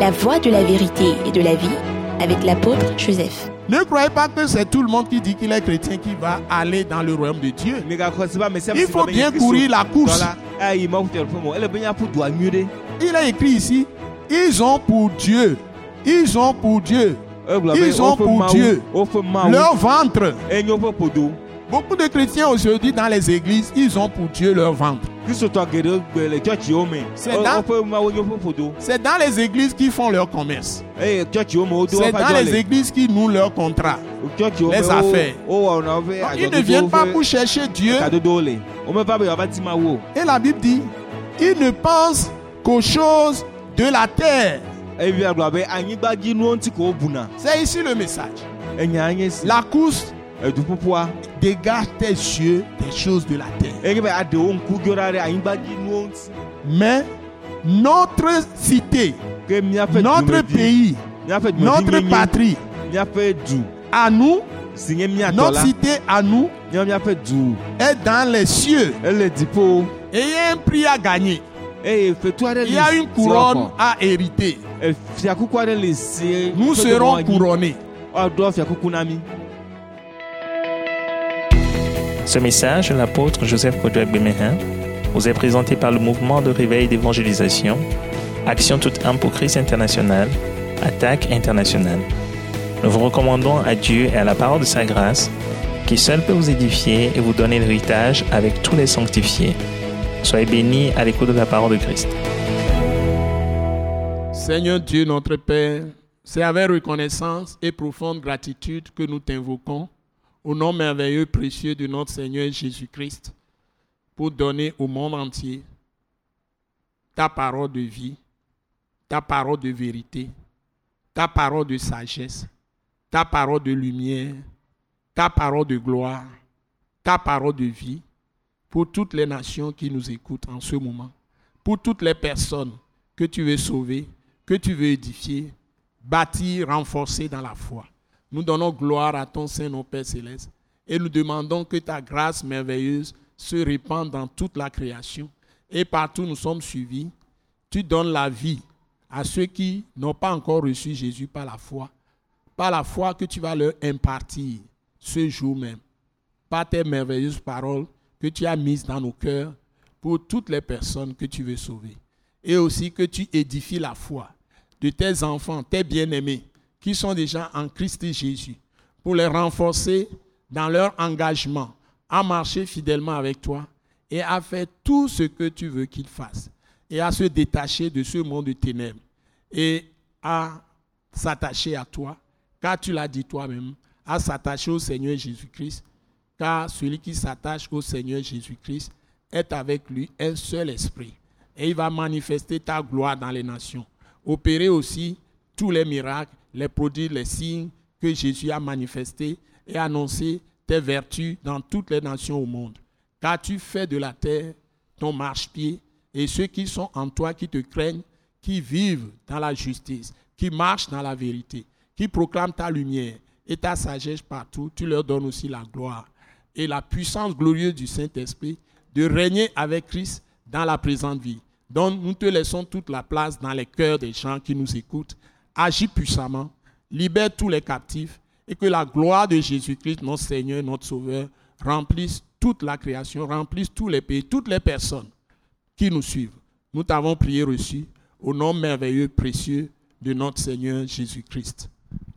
la voie de la vérité et de la vie avec l'apôtre Joseph. Ne croyez pas que c'est tout le monde qui dit qu'il est chrétien qui va aller dans le royaume de Dieu. Il faut bien courir la course. Il est écrit ici, ils ont pour Dieu, ils ont pour Dieu, ils ont pour Dieu. leur ventre. Beaucoup de chrétiens aujourd'hui dans les églises, ils ont pour Dieu leur ventre. C'est dans, c'est dans les églises qui font leur commerce. C'est dans les églises qui nouent leur contrat, les affaires. Donc, ils ne viennent pas pour chercher Dieu. Et la Bible dit, ils ne pensent qu'aux choses de la terre. C'est ici le message. La course dégage tes yeux des choses de la terre. Mais notre cité, notre pays, notre patrie, à nous, notre cité à nous est dans les cieux. Et il y a un prix à gagner. Il y a une couronne à hériter. Nous serons couronnés. Ce message l'apôtre Joseph Kodouak Bemehin vous est présenté par le mouvement de réveil d'évangélisation, Action toute âme pour Christ international, Attaque internationale. Nous vous recommandons à Dieu et à la parole de sa grâce, qui seul peut vous édifier et vous donner l'héritage avec tous les sanctifiés. Soyez bénis à l'écoute de la parole de Christ. Seigneur Dieu, notre Père, c'est avec reconnaissance et profonde gratitude que nous t'invoquons au nom merveilleux, précieux de notre Seigneur Jésus-Christ, pour donner au monde entier ta parole de vie, ta parole de vérité, ta parole de sagesse, ta parole de lumière, ta parole de gloire, ta parole de vie, pour toutes les nations qui nous écoutent en ce moment, pour toutes les personnes que tu veux sauver, que tu veux édifier, bâtir, renforcer dans la foi. Nous donnons gloire à ton Saint-Nom, Père Céleste, et nous demandons que ta grâce merveilleuse se répande dans toute la création. Et partout nous sommes suivis, tu donnes la vie à ceux qui n'ont pas encore reçu Jésus par la foi, par la foi que tu vas leur impartir ce jour même, par tes merveilleuses paroles que tu as mises dans nos cœurs pour toutes les personnes que tu veux sauver. Et aussi que tu édifies la foi de tes enfants, tes bien-aimés, qui sont déjà en Christ Jésus, pour les renforcer dans leur engagement à marcher fidèlement avec toi et à faire tout ce que tu veux qu'ils fassent et à se détacher de ce monde de ténèbres et à s'attacher à toi, car tu l'as dit toi-même, à s'attacher au Seigneur Jésus-Christ, car celui qui s'attache au Seigneur Jésus-Christ est avec lui un seul esprit. Et il va manifester ta gloire dans les nations, opérer aussi tous les miracles les produits, les signes que Jésus a manifestés et annoncé tes vertus dans toutes les nations au monde. Car tu fais de la terre ton marchepied et ceux qui sont en toi, qui te craignent, qui vivent dans la justice, qui marchent dans la vérité, qui proclament ta lumière et ta sagesse partout, tu leur donnes aussi la gloire et la puissance glorieuse du Saint-Esprit de régner avec Christ dans la présente vie. Donc nous te laissons toute la place dans les cœurs des gens qui nous écoutent agis puissamment, libère tous les captifs et que la gloire de Jésus-Christ, notre Seigneur, notre Sauveur, remplisse toute la création, remplisse tous les pays, toutes les personnes qui nous suivent. Nous t'avons prié reçu au nom merveilleux, précieux de notre Seigneur Jésus-Christ.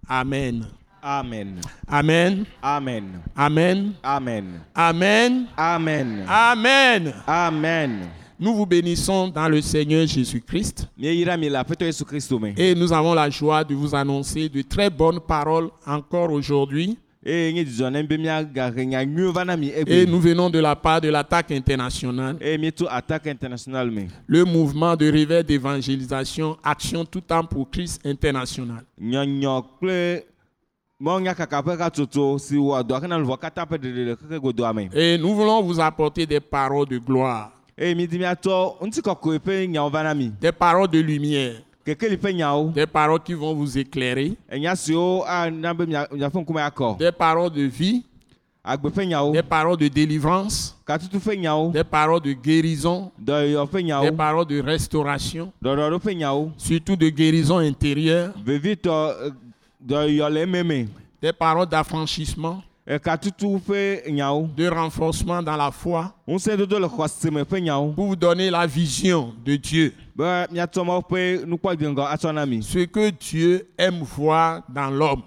Amen. Amen. Amen. Amen. Amen. Amen. Amen. Amen. Amen. Amen. Nous vous bénissons dans le Seigneur Jésus-Christ. Et nous avons la joie de vous annoncer de très bonnes paroles encore aujourd'hui. Et nous venons de la part de l'attaque internationale. Le mouvement de réveil d'évangélisation, Action tout temps pour Christ international. Et nous voulons vous apporter des paroles de gloire. Des paroles de lumière. Des paroles qui vont vous éclairer. Des paroles de vie. des paroles de délivrance, des paroles de guérison, des paroles de restauration, surtout de guérison intérieure, eh, des paroles d'affranchissement, de renforcement dans la foi, pour vous donner la vision de Dieu, mi ce que Dieu aime voir dans l'homme.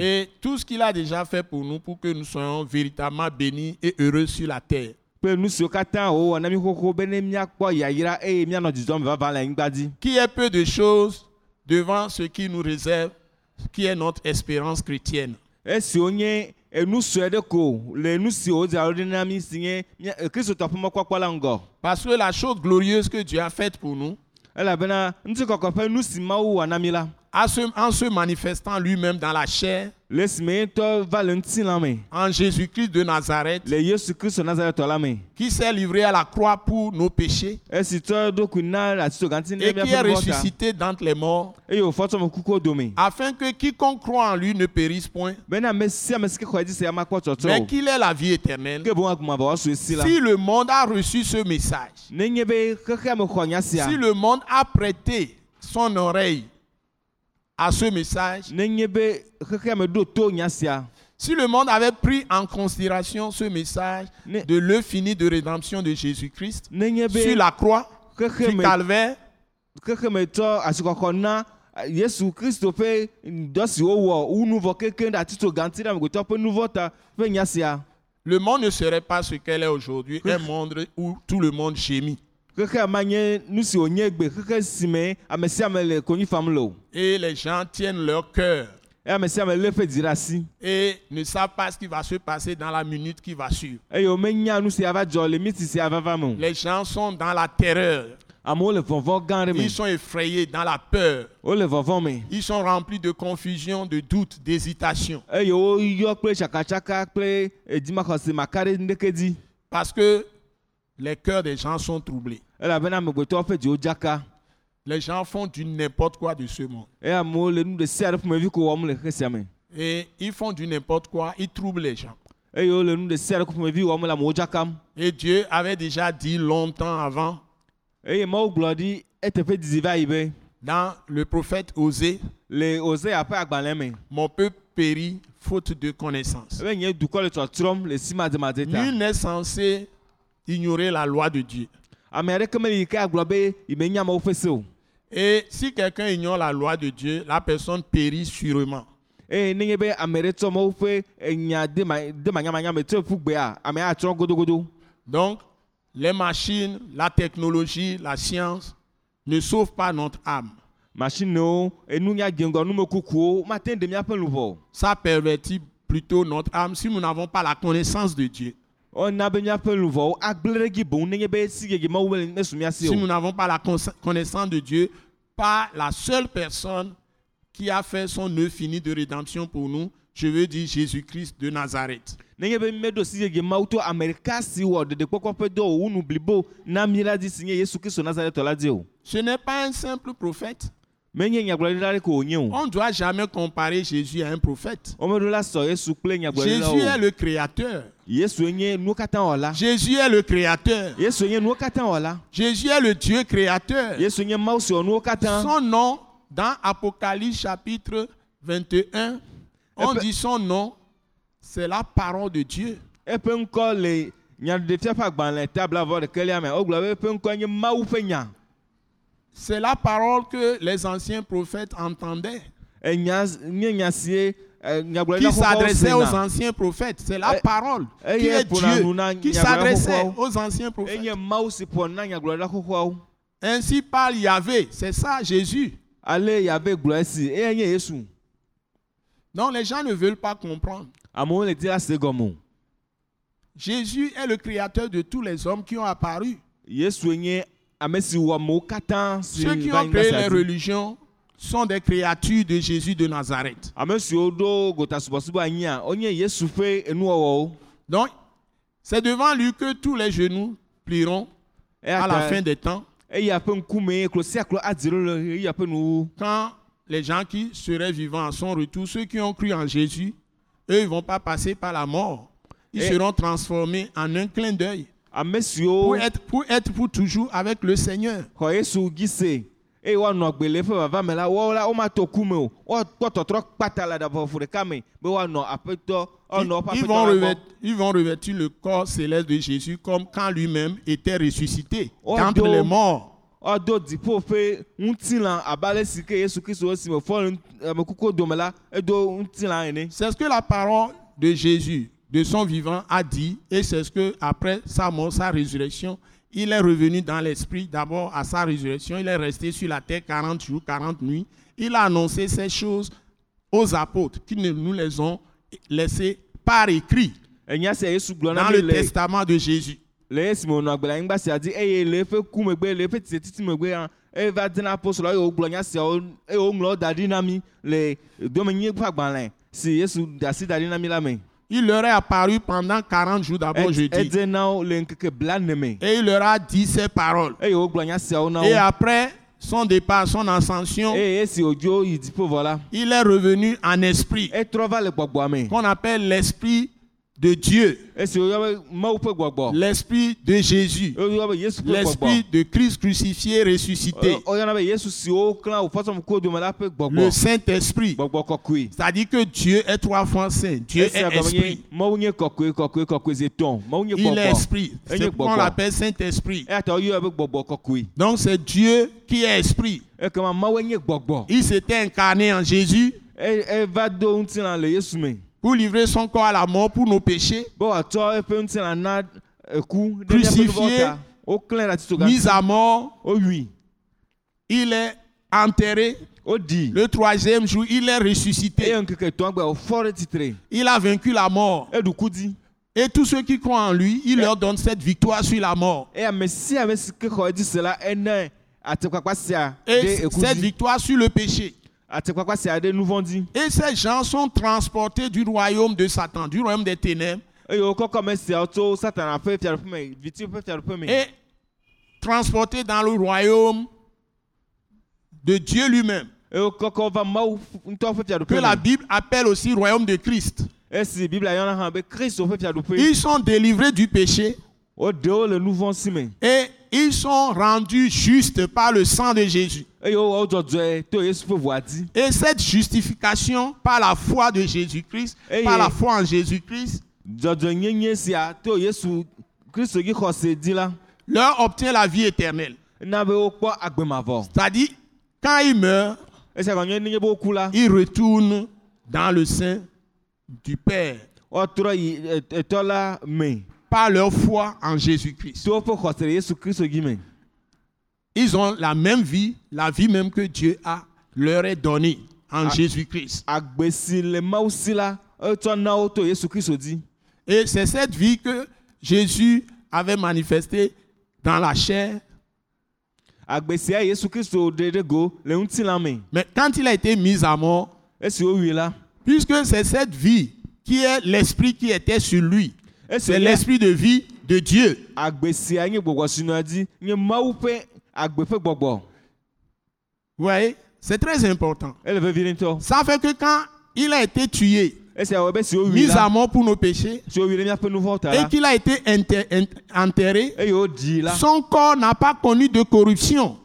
Et tout ce qu'il a déjà fait pour nous, pour que nous soyons véritablement bénis et heureux sur la terre. kple nu siwo katã wòwɔ na mi xoxo be ne míakpɔ yayra eye míanɔ dzidzɔ me vava le anyigba dzi Qui est peu de choses devant ce qui nous réserve, qui est notre espérance chrétienne. eh, Parce que la chose glorieuse que Dieu a faite pour nous, en se manifestant lui-même dans la chair, en Jésus-Christ de Nazareth, qui s'est livré à la croix pour nos péchés et qui est ressuscité d'entre les morts, afin que quiconque croit en lui ne périsse point, mais qu'il ait la vie éternelle. Si le monde a reçu ce message, si le monde a prêté son oreille à ce message, si le monde avait pris en considération ce message de l'œuvre finie de rédemption de Jésus-Christ sur la croix du calvaire, xexe me tsɔ asikɔkɔ na yesu kristo ƒe dɔ si wowɔ wu nuvɔ kekeŋ ɖe atito gãti ɖe amegbetɔ ƒe nuvɔ ta ƒe nya sia le monde ne serait pas ce qu'elle est aujourd'hui, un monde où tout le monde gémit. Xexea ma nye nu si wònye gbe xexe si me ame sia ame le konyi fam le o Et les gens tiennent leur cœur. Eye ame sia ame lé ƒe dzi ɖe asi et ne savent pas ce qui va se passer dans la minute qui va suivre. eye womenya nu si ava dzɔ le miti sia vava me o Les gens sont dans la terreur, amewo le vɔvɔ gã ɖe me ils sont effrayés dans la peur, wole vɔvɔ me ils sont remplis de confusion, de doute, d'hésitation. eye woyɔ kple tsakatsaka kple edzimaxɔse maka ɖe ŋdeke dzi Parce que les cœurs des gens sont troublés. Les gens font du n'importe quoi de ce monde. Et ils font du n'importe quoi, ils troublent les gens. Et Dieu avait déjà dit longtemps avant dans le prophète Osée, mon peuple périt faute de connaissance. Nul n'est censé ignorer la loi de Dieu. Et si quelqu'un ignore la loi de Dieu, la personne périt sûrement. Donc, les machines, la technologie, la science ne sauvent pas notre âme. Ça pervertit plutôt notre âme si nous n'avons pas la connaissance de Dieu. Ɔna be míaƒe luʋɔwo agblẽ ɖe dzi boŋ nenye be si mawu mesu nous n'avons pas la connaissance de Dieu, pas la seule personne qui a fait son œuvre finie de rédemption pour nous, je veux dire Jésus-Christ de Nazareth. nenye be míeɖo si yeye mawu to ame ɖeka si wɔ ɖeɖekpɔkpɔ ƒe dɔ wu nu blibo na mí la dzi si nye yesu kristo nazaretɔ la dzi o Ce n'est pas un simple prophète. menye nyagblɔɖila ɖe ko wònye o On ne doit jamais comparer Jésus à un prophète. wɔmeɖo la sɔ yesu kple nyagblɔɖila Jésus est le créateur. Jésus est le créateur. Jésus est le Dieu créateur. Son nom, dans Apocalypse chapitre 21, on dit son nom, c'est la parole de Dieu. C'est la parole que les anciens prophètes entendaient, eh, qui s'adressait aux anciens prophètes. C'est la Eh, parole eh, qui eh, est Dieu, qui s'adressait aux anciens prophètes? Ainsi parle Yahvé, c'est ça Jésus. eye nye yesu Donc les gens ne veulent pas comprendre. Jésus est le créateur de tous les hommes qui ont apparu. Ceux qui ont créé les religions sont des créatures de Jésus de Nazareth. Donc, c'est devant lui que tous les genoux plieront à la fin des temps, quand les gens qui seraient vivants à son retour, ceux qui ont cru en Jésus, eux, ils ne vont pas passer par la mort. Ils Et- seront transformés en un clin d'œil pour être, pour être pour toujours avec le Seigneur. Eye woanɔ gbe le eƒe vava me la woawo la womato ku me o woakpɔ tɔtrɔ kpata le ɖavɔfu ɖeka me be woanɔ aƒetɔ Ils, woƒe aƒetɔ vont revêtir, ils vont revêtir le corps céleste de Jésus comme quand lui-même était ressuscité d'entre les morts. woado dziƒo ƒe ŋutilã abe ale si ke yesu kristu esi me fɔ le amekukuwo dome la edo ŋutilã ene C'est ce que la parole de Jésus, de son vivant, a dit. Et c'est ce que après sa mort, sa résurrection, il est revenu dans l'esprit. D'abord, à sa résurrection, il est resté sur la terre 40 jours, 40 nuits. Il a annoncé ces choses aux apôtres qui ne- nous les ont laissées par écrit dans le testament de Jésus. Il leur est apparu pendant 40 jours d'abord, je dis. Et il leur a dit ces paroles. Et après son départ, son ascension, il est revenu en esprit. qu'on appelle l'esprit de Dieu, l'esprit de Jésus, l'esprit de Christ crucifié, ressuscité, la ƒe le Saint-Esprit. C'est-à-dire que Dieu est trois fois saint. Dieu est esprit. Il est esprit. C'est il pourquoi on est l'appelle Saint-Esprit. kɔkɔe Donc c'est Dieu qui est esprit. gbɔgbɔ Il s'était incarné en Jésus Pour livrer son corps à la mort pour nos péchés, ɖe Crucifié. mis à mort, wowui il est enterré. woɖii Le troisième jour, il est ressuscité. titre Il a vaincu la mort. Et tous ceux qui croient en lui, il leur donne cette victoire sur la mort. Et cette victoire sur le péché. Et ces gens sont transportés du royaume de Satan, du royaume des ténèbres, et transportés dans le royaume de Dieu lui-même, que la Bible appelle aussi royaume de Christ. Ils sont délivrés du péché. Et ils sont rendus justes par le sang de Jésus. Et cette justification par la foi de Jésus-Christ, par la foi en Jésus-Christ, leur obtient la vie éternelle. C'est-à-dire, quand ils meurent, ils retournent dans le sein du Père par leur foi en Jésus-Christ. Ils ont la même vie, la vie même que Dieu a leur est donnée en Ah. Jésus-Christ. yesu kristo dzi Et c'est cette vie que Jésus avait manifestée dans la chair. ŋutilã me Mais quand il a été mis à mort, puisque c'est cette vie qui est l'esprit qui était sur lui, c'est wònye l'esprit de vie de Dieu. voyez, c'est très important. ŋutɔ Ça fait que quand il a été tué, wowui mis à mort pour nos péchés, et qu'il a été enter- ent- enterré, son corps n'a pas connu de corruption.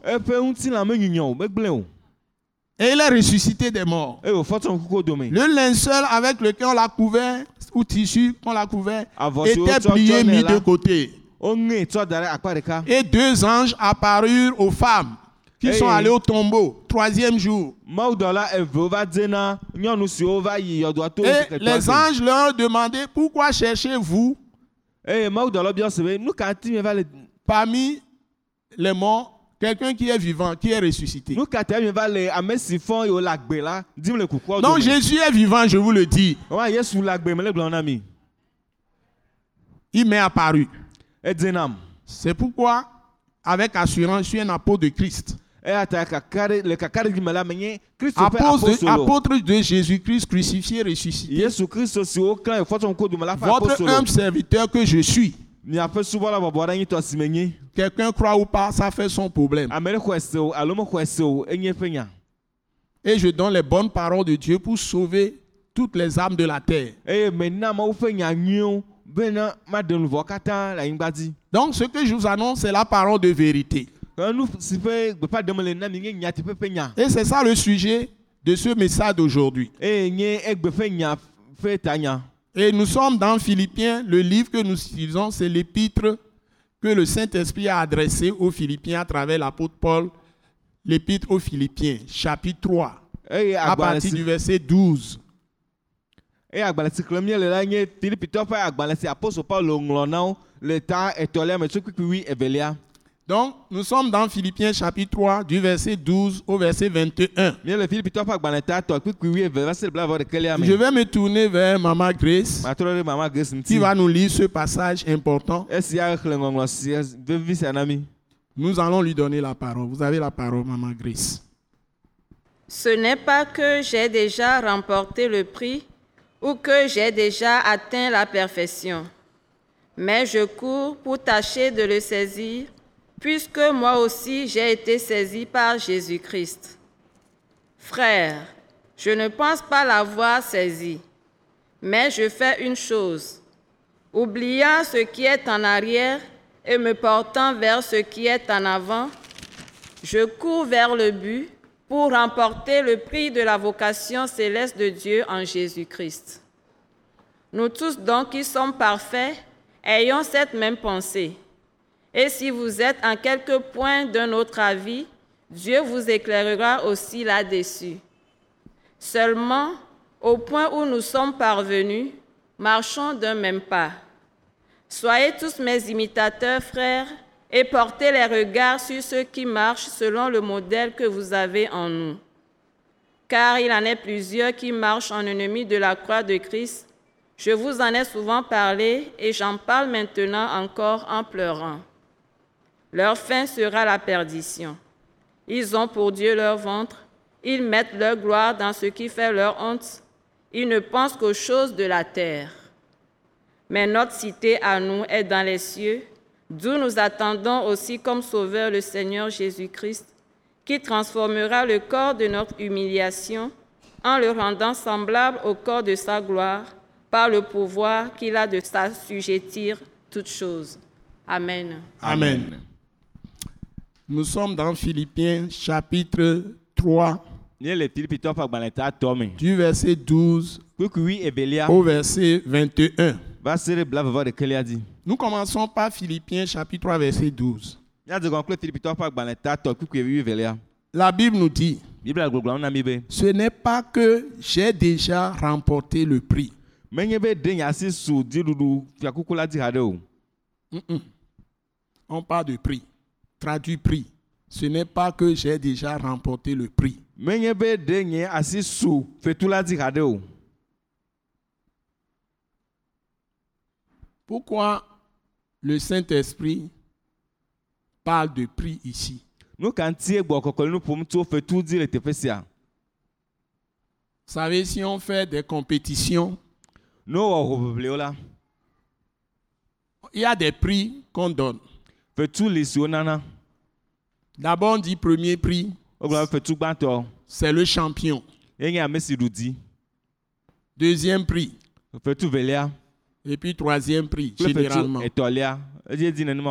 Et il est ressuscité des morts. Le linceul avec lequel on l'a couvert, ou tissu qu'on l'a couvert, était plié, mis de côté. Et deux anges apparurent aux femmes qui sont allées au tombeau, troisième jour. Et les anges leur demandaient pourquoi cherchez-vous? Parmi les morts quelqu'un qui est vivant, qui est ressuscité. Donc Jésus est vivant, je vous le dis. Il m'est apparu. C'est pourquoi, avec assurance, je suis un apôtre de Christ. Apôtre apôtre de Jésus-Christ crucifié, ressuscité. Votre humble serviteur que je suis. Quelqu'un croit ou pas, ça fait son problème. et je donne les bonnes paroles de Dieu pour sauver toutes les âmes de la terre. dzi Donc ce que je vous annonce, c'est la parole de vérité. Et c'est ça le sujet de ce message d'aujourd'hui. Et nous sommes dans Philippiens. Le livre que nous utilisons, c'est l'épître que le Saint-Esprit a adressé aux Philippiens à travers l'apôtre Paul. L'épître aux Philippiens, chapitre 3, eye à partir du verset 12. eye agbalẽ si xlẽm míele la nye filipitɔ ƒe agbalẽ si apostol paulo ŋlɔ na wo le ta etɔ̃lia me tso kpikpi evelia Donc, nous sommes dans Philippiens, chapitre 3, du verset 12 au verset 21. míele filipitɔ ƒe agbalẽ ta tɔ kpikpi eve va se blaevɔ ɖekelia Je vais me tourner vers Maman Grace, qui va nous lire ce passage important. Nous allons lui donner la parole. Vous avez la parole, Maman Grace. Ce n'est pas que j'ai déjà remporté le prix ou que j'ai déjà atteint la perfection, mais je cours pour tâcher de le saisir, puisque moi aussi j'ai été saisi par Jésus-Christ. Frères, je ne pense pas l'avoir saisi, mais je fais une chose, oubliant ce qui est en arrière et me portant vers ce qui est en avant, je cours vers le but pour remporter le prix de la vocation céleste de Dieu en Jésus-Christ. Nous tous donc qui sommes parfaits, ayons cette même pensée. Et si vous êtes en quelque point d'un autre avis, Dieu vous éclairera aussi là-dessus. Seulement, au point où nous sommes parvenus, marchons d'un même pas. Soyez tous mes imitateurs, frères, et portez les regards sur ceux qui marchent selon le modèle que vous avez en nous. Car il en est plusieurs qui marchent en ennemis de la croix de Christ. Je vous en ai souvent parlé et j'en parle maintenant encore en pleurant. Leur fin sera la perdition. Ils ont pour Dieu leur ventre. Ils mettent leur gloire dans ce qui fait leur honte. Ils ne pensent qu'aux choses de la terre. Mais notre cité à nous est dans les cieux, d'où nous attendons aussi comme Sauveur le Seigneur Jésus-Christ, qui transformera le corps de notre humiliation en le rendant semblable au corps de sa gloire, par le pouvoir qu'il a de s'assujettir toutes choses. Amen. Amen. Nous sommes dans Philippiens chapitre 3 míele filipitɔ ƒe agbalẽ ta tɔ me du verset 12 kpikpi evelia au verset 21. va se ɖe blaevɔ ɖekelia dzi Nous commençons par Philippiens chapitre 3 verset 12. míadze gɔm kple filipitɔ ƒe agbalẽ ta tɔ kpikpi evelia La Bible nous dit, ce n'est pas que j'ai déjà remporté le prix. On parle de prix. Traduit prix. Ce n'est pas que j'ai déjà remporté le prix. Pourquoi le Saint-Esprit parle de prix ici Vous savez, si on fait des compétitions, il y a des prix qu'on donne. D'abord, on dit premier prix, c'est le champion. Deuxième prix. Et puis troisième prix, généralement.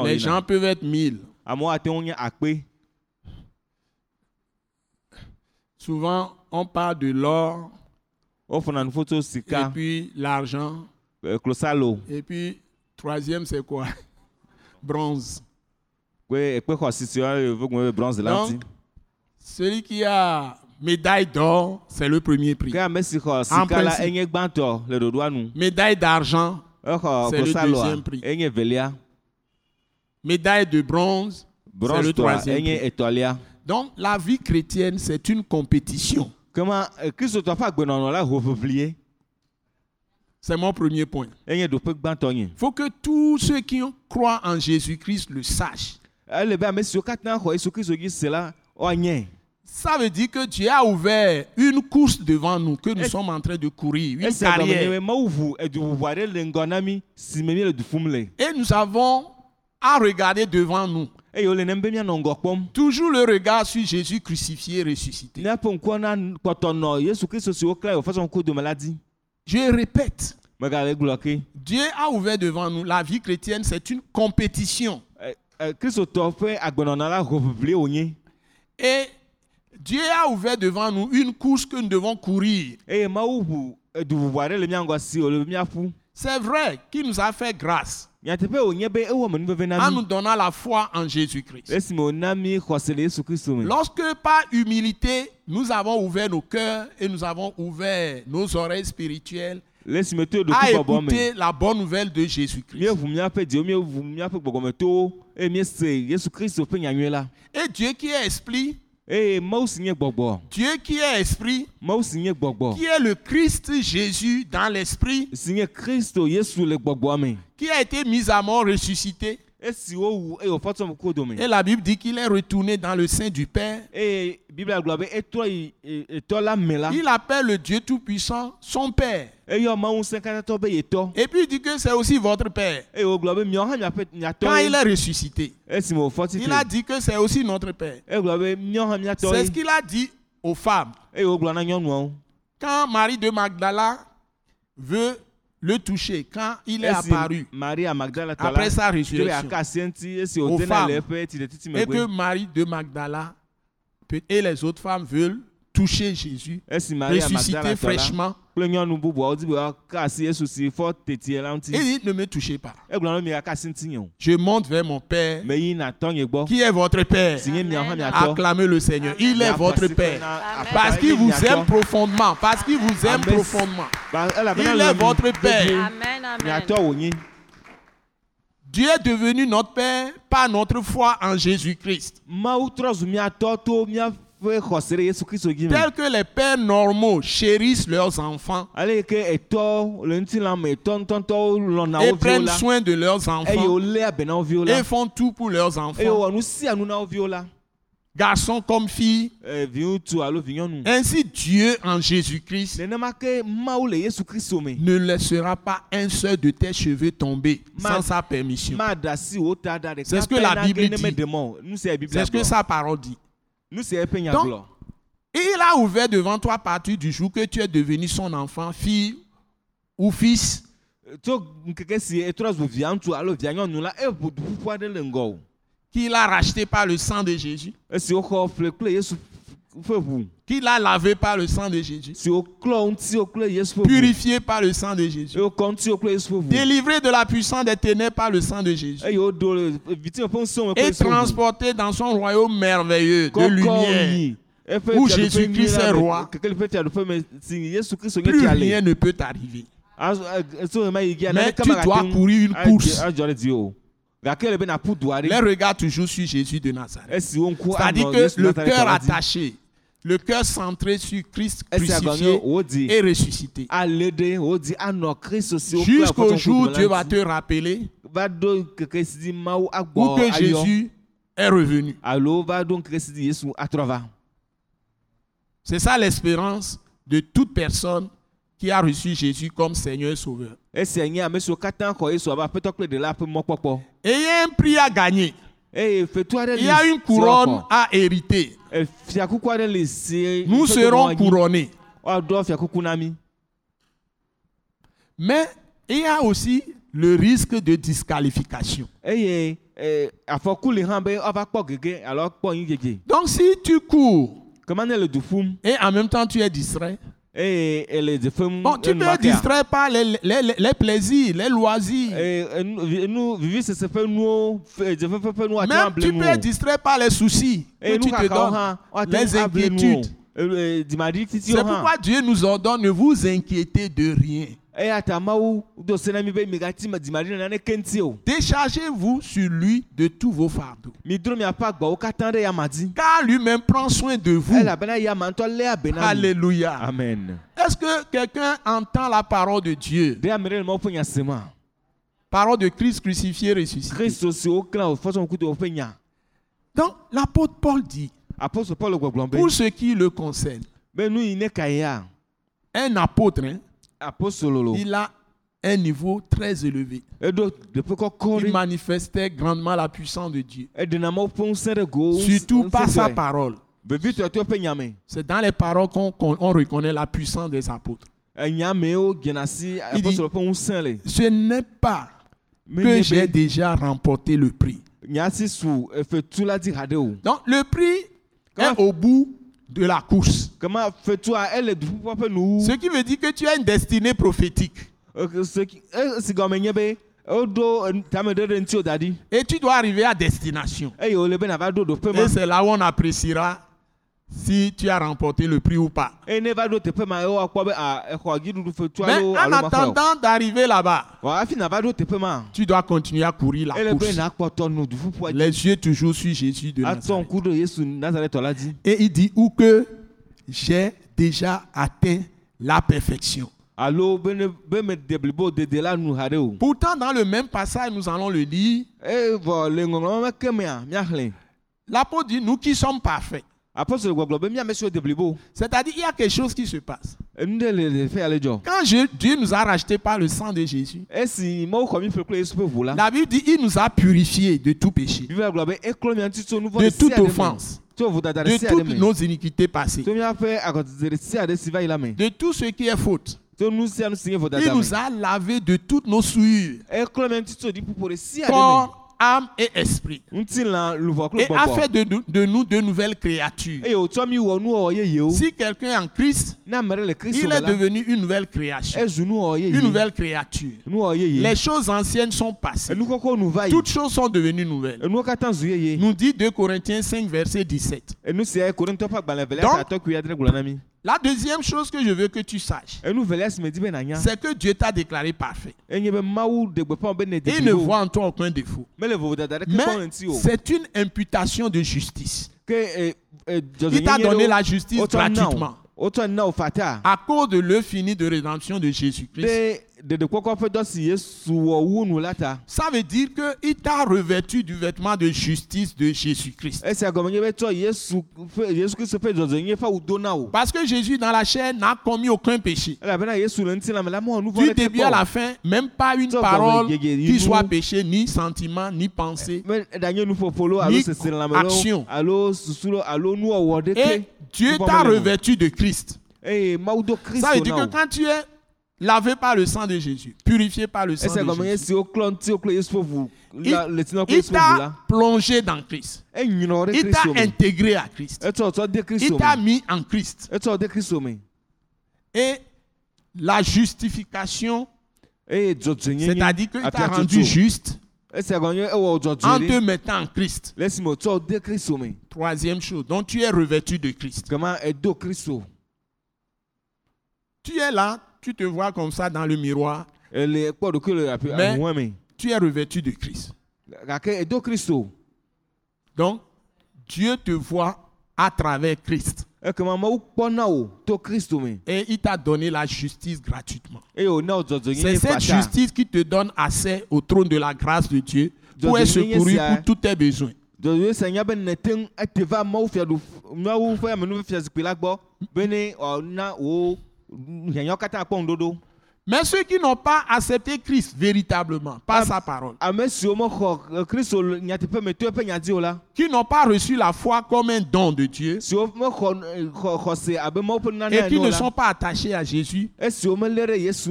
Les gens peuvent être mille. Souvent, on parle de l'or, et puis l'argent, klosalo et puis troisième, c'est quoi? Bronze. Donc, celui qui a médaille d'or, c'est le premier prix. principe. Médaille d'argent, exɔ C'est le deuxième prix. médaille de bronze, c'est le troisième prix. Donc, la vie chrétienne, c'est une compétition. eh, C'est mon premier point. Il faut que tous ceux qui croient en Jésus-Christ le sachent. Woanye Ça veut dire que Dieu a ouvert une course devant nous, que nous sommes en train de courir, une carrière. Et nous avons à regarder devant nous. Toujours le regard sur Jésus crucifié, ressuscité. la dzi Je répète, Dieu a ouvert devant nous la vie chrétienne, c'est une compétition. Ʋiʋli wònye Et Dieu a ouvert devant nous une course que nous devons courir. C'est vrai qu'il nous a fait grâce. Nyateƒe wònye be ewɔ me nuveve na en nous. donnant la foi en Jésus-Christ. me Lorsque par humilité, nous avons ouvert nos cœurs et nous avons ouvert nos oreilles spirituelles me écouter la bonne nouvelle de Jésus-Christ. Et Dieu qui est esprit, Dieu qui est esprit, qui est le Christ Jésus dans l'esprit, qui a été mis à mort, ressuscité. Et la Bible dit qu'il est retourné dans le sein du Père. Il appelle le Dieu Tout-Puissant son Père. eyɔ mawu ŋusẽ katãtɔ be yetɔ Et puis il dit que c'est aussi votre Père. Quand il est ressuscité, il a dit que c'est aussi notre Père. C'est ce qu'il a dit aux femmes. Quand Marie de Magdala veut le toucher, quand il est apparu. Maria magdala tɔ après sa résurrection, Aux femmes. et que Marie de Magdala et les autres femmes veulent toucher Jésus, ressuscité fraîchement, ŋuti il dit ne me touchez pas. Je monte vers mon Père, qui est votre Père? Acclamez le Seigneur. Il est votre Père. Parce qu'il vous aime profondément. Parce qu'il vous aime Amen. profondément. il Il est votre Père. Amen, Dieu est devenu notre Père par notre foi en Jésus-Christ. Tel que les pères normaux chérissent leurs enfants et prennent soin de leurs enfants et font tout pour leurs enfants, garçons comme filles. Eh, Ainsi, Dieu en Jésus-Christ ne laissera pas un seul de tes cheveux tomber sans sa permission. C'est ce que la Bible dit. C'est ce que sa parole dit. Donc, il a ouvert devant toi à partir du jour que tu es devenu son enfant, fille ou fils. o qu'il a racheté par le sang de Jésus, qu'il a lavé par le sang de Jésus, purifié par le sang de Jésus, délivré de la puissance des ténèbres par le sang de Jésus. Kple et transporté dans son royaume merveilleux de lumière. Où Jésus-Christ est roi. Plus rien ne peut t'arriver. Ema yi gia Mais tu dois courir une adze- course. du Les regards toujours sur Jésus de Nazareth. ŋku C'est-à-dire que le cœur attaché, le cœur centré sur Christ crucifié et ressuscité. wo Jusqu'au jour où Dieu va te rappeler agbɔ que Jésus est revenu. C'est ça l'espérance de toute personne qui a reçu Jésus comme Seigneur et Sauveur. esia nye ame siwo katã xɔ yesu abe aƒetɔ kple ɖela ƒe mɔkpɔkpɔ Et il y a un prix à gagner. Il y a une couronne à hériter. Nous serons couronnés. mi Mais il y a aussi le risque de disqualification. eh, afɔku li hã be woava kpɔ gege alo akpɔ nyi gege Donc si tu cours et en même temps tu es distrait, eye ele dze fem bon, tu enumake a, distrait par les, les- les- les plaisirs, les loisirs. eh, enu vi- nu vivisese ƒe nuwo fe- dzefefe ƒe nuwo ate ŋu Même tu o être distrait par les soucis que eye tu te donnes. woate les inquiétudes. C'est hã pourquoi Dieu nous ordonne ne vous inquiétez de rien. Eya ta mawu do se na mi be migati me dzimaɖi ne naneke ŋuti o Déchargez-vous sur lui de tous vos fardeaux. Car lui-même prend soin de vous. Alléluia. amen. Est-ce que quelqu'un entend la parole de Dieu? Parole de Christ crucifié, ressuscité. woƒe nya Donc, l'apôtre Paul dit, pour ce qui le concerne, be nu yi ne ka ya. un apôtre, hein, il a un niveau très élevé. Il manifestait grandement la puissance de Dieu. Surtout par sa parole. C'est dans les paroles qu'on qu'on- on reconnaît la puissance des apôtres. Il dit- le Ce n'est pas que j'ai déjà remporté le prix. Donc le prix est au bout de la course. ele duƒuƒua ƒe nuwu Ce qui veut dire que tu as une destinée prophétique. Ɖe ŋuti da ɖi Et tu dois arriver à destination. eye wòle be nava ɖo ɖoƒe Et c'est là où on appréciera si tu as remporté le prix ou pas. be ah, fetu Mais alo en attendant d'arriver là-bas, tu dois continuer à courir la course. Les yeux toujours sur Jésus de Nazareth. Et il dit ou que j'ai déjà atteint la perfection. alo be ne be me de blibo dede la nu haɖe o Pourtant, dans le même passage, nous allons le lire. míaxlẽ L'apôtre dit, nous qui sommes parfaits. C'est-à-dire, il y a quelque chose qui se passe. Quand je- Dieu nous a rachetés par le sang de Jésus, la Bible dit, il nous a purifiés de tout péché, de toute offense, de toutes nos iniquités passées, de tout ce qui est faute. Il nous a lavés de toutes nos souillures, âme et esprit, et a fait de, nous- de nous de nouvelles créatures. Si quelqu'un est en Christ, il est devenu une nouvelle création, une nouvelle créature. Les choses anciennes sont passées. Toutes choses sont devenues nouvelles. Nous dit 2 Corinthiens 5, verset 17. enu sia korintɔ ƒe agbalẽ velia Donc- La deuxième chose que je veux que tu saches, enu velia si medi be nanya c'est que Dieu t'a déclaré parfait. enye be mawu ɖe gbeƒã be ne de Et il ne voit en toi aucun défaut. Mais ŋuti o c'est une imputation de justice. ke eh, eh, Il t'a donné la dzɔdzɔnyenye justice gratuitement à cause de l'œuvre finie de rédemption de Jésus-Christ. Ça veut dire qu'il t'a revêtu du vêtement de justice de Jésus-Christ. Parce que Jésus dans la chair n'a commis aucun péché. mewɔ nu Du début à la fin, même pas une parole qui soit péché, ni sentiment, ni pensée. Ni action. Et Dieu t'a revêtu de Christ. mawu do Ça veut dire que quand tu es lavé par le sang de Jésus, purifié par le sang de Jésus, il, il t'a plongé dans Christ. Il t'a intégré à Christ. Il t'a mis en Christ. Et la justification, c'est-à-dire qu'il t'a rendu juste en te mettant en Christ. Troisième chose, donc tu es revêtu de Christ. Tu es là, tu te vois comme ça dans le miroir, afi Mais- tu es revêtu de Christ. Donc, Dieu te voit à travers Christ. me Et il t'a donné la justice gratuitement. wòna wo C'est cette justice qui te donne accès au trône de la grâce de Dieu pour être secouru pour tous tes besoins. Mais ceux qui n'ont pas accepté Christ véritablement par Ah. sa parole, ame siwo mexɔ eh, kristu le nyateƒe me to eƒe nya dzi o la qui n'ont pas reçu la foi comme un don de Dieu. Mawu ƒe nane et qui ene o ne sont pas attachés à Jésus.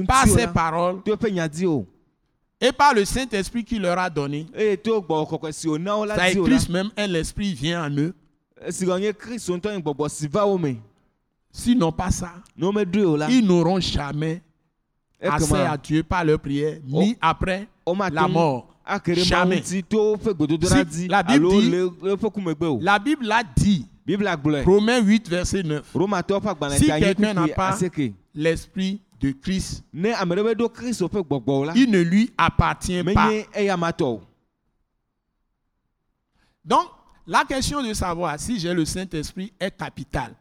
Par ŋuti o ses paroles. Et par le Saint-Esprit qu'il leur a donné. Ça Christ même l'Esprit vient en eux. S'ils n'ont pas ça, ne womeɖoe o la ils n'auront jamais accès à Dieu par leur prière, ni après womate la mort. mawu Jamais. Si la Bible dit- La Bible l'a dit, Romains 8, verset 9. romatɔwo ƒe agbalẽ Si quelqu'un n'a pas- L'Esprit de Christ, la il ne lui appartient pas. o Donc, la question de savoir si j'ai le Saint-Esprit est capitale.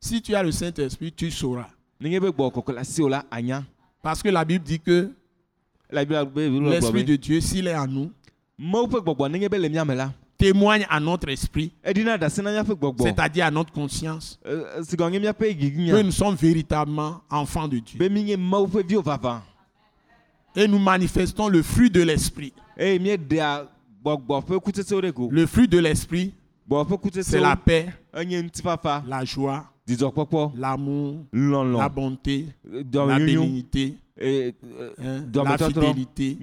Si tu as le Saint-Esprit, tu sauras. Parce que la Bible dit que l'Esprit de Dieu, s'il est en nous, témoigne à notre esprit, c'est-à-dire à notre conscience, Eh, nye miaƒe que nous sommes véritablement enfants de Dieu. Et nous manifestons le fruit de l'esprit. Go. Le fruit de l'esprit, c'est la paix, la joie, l'amour, la bonté, la bénignité, eh, eh, hein, la fidélité,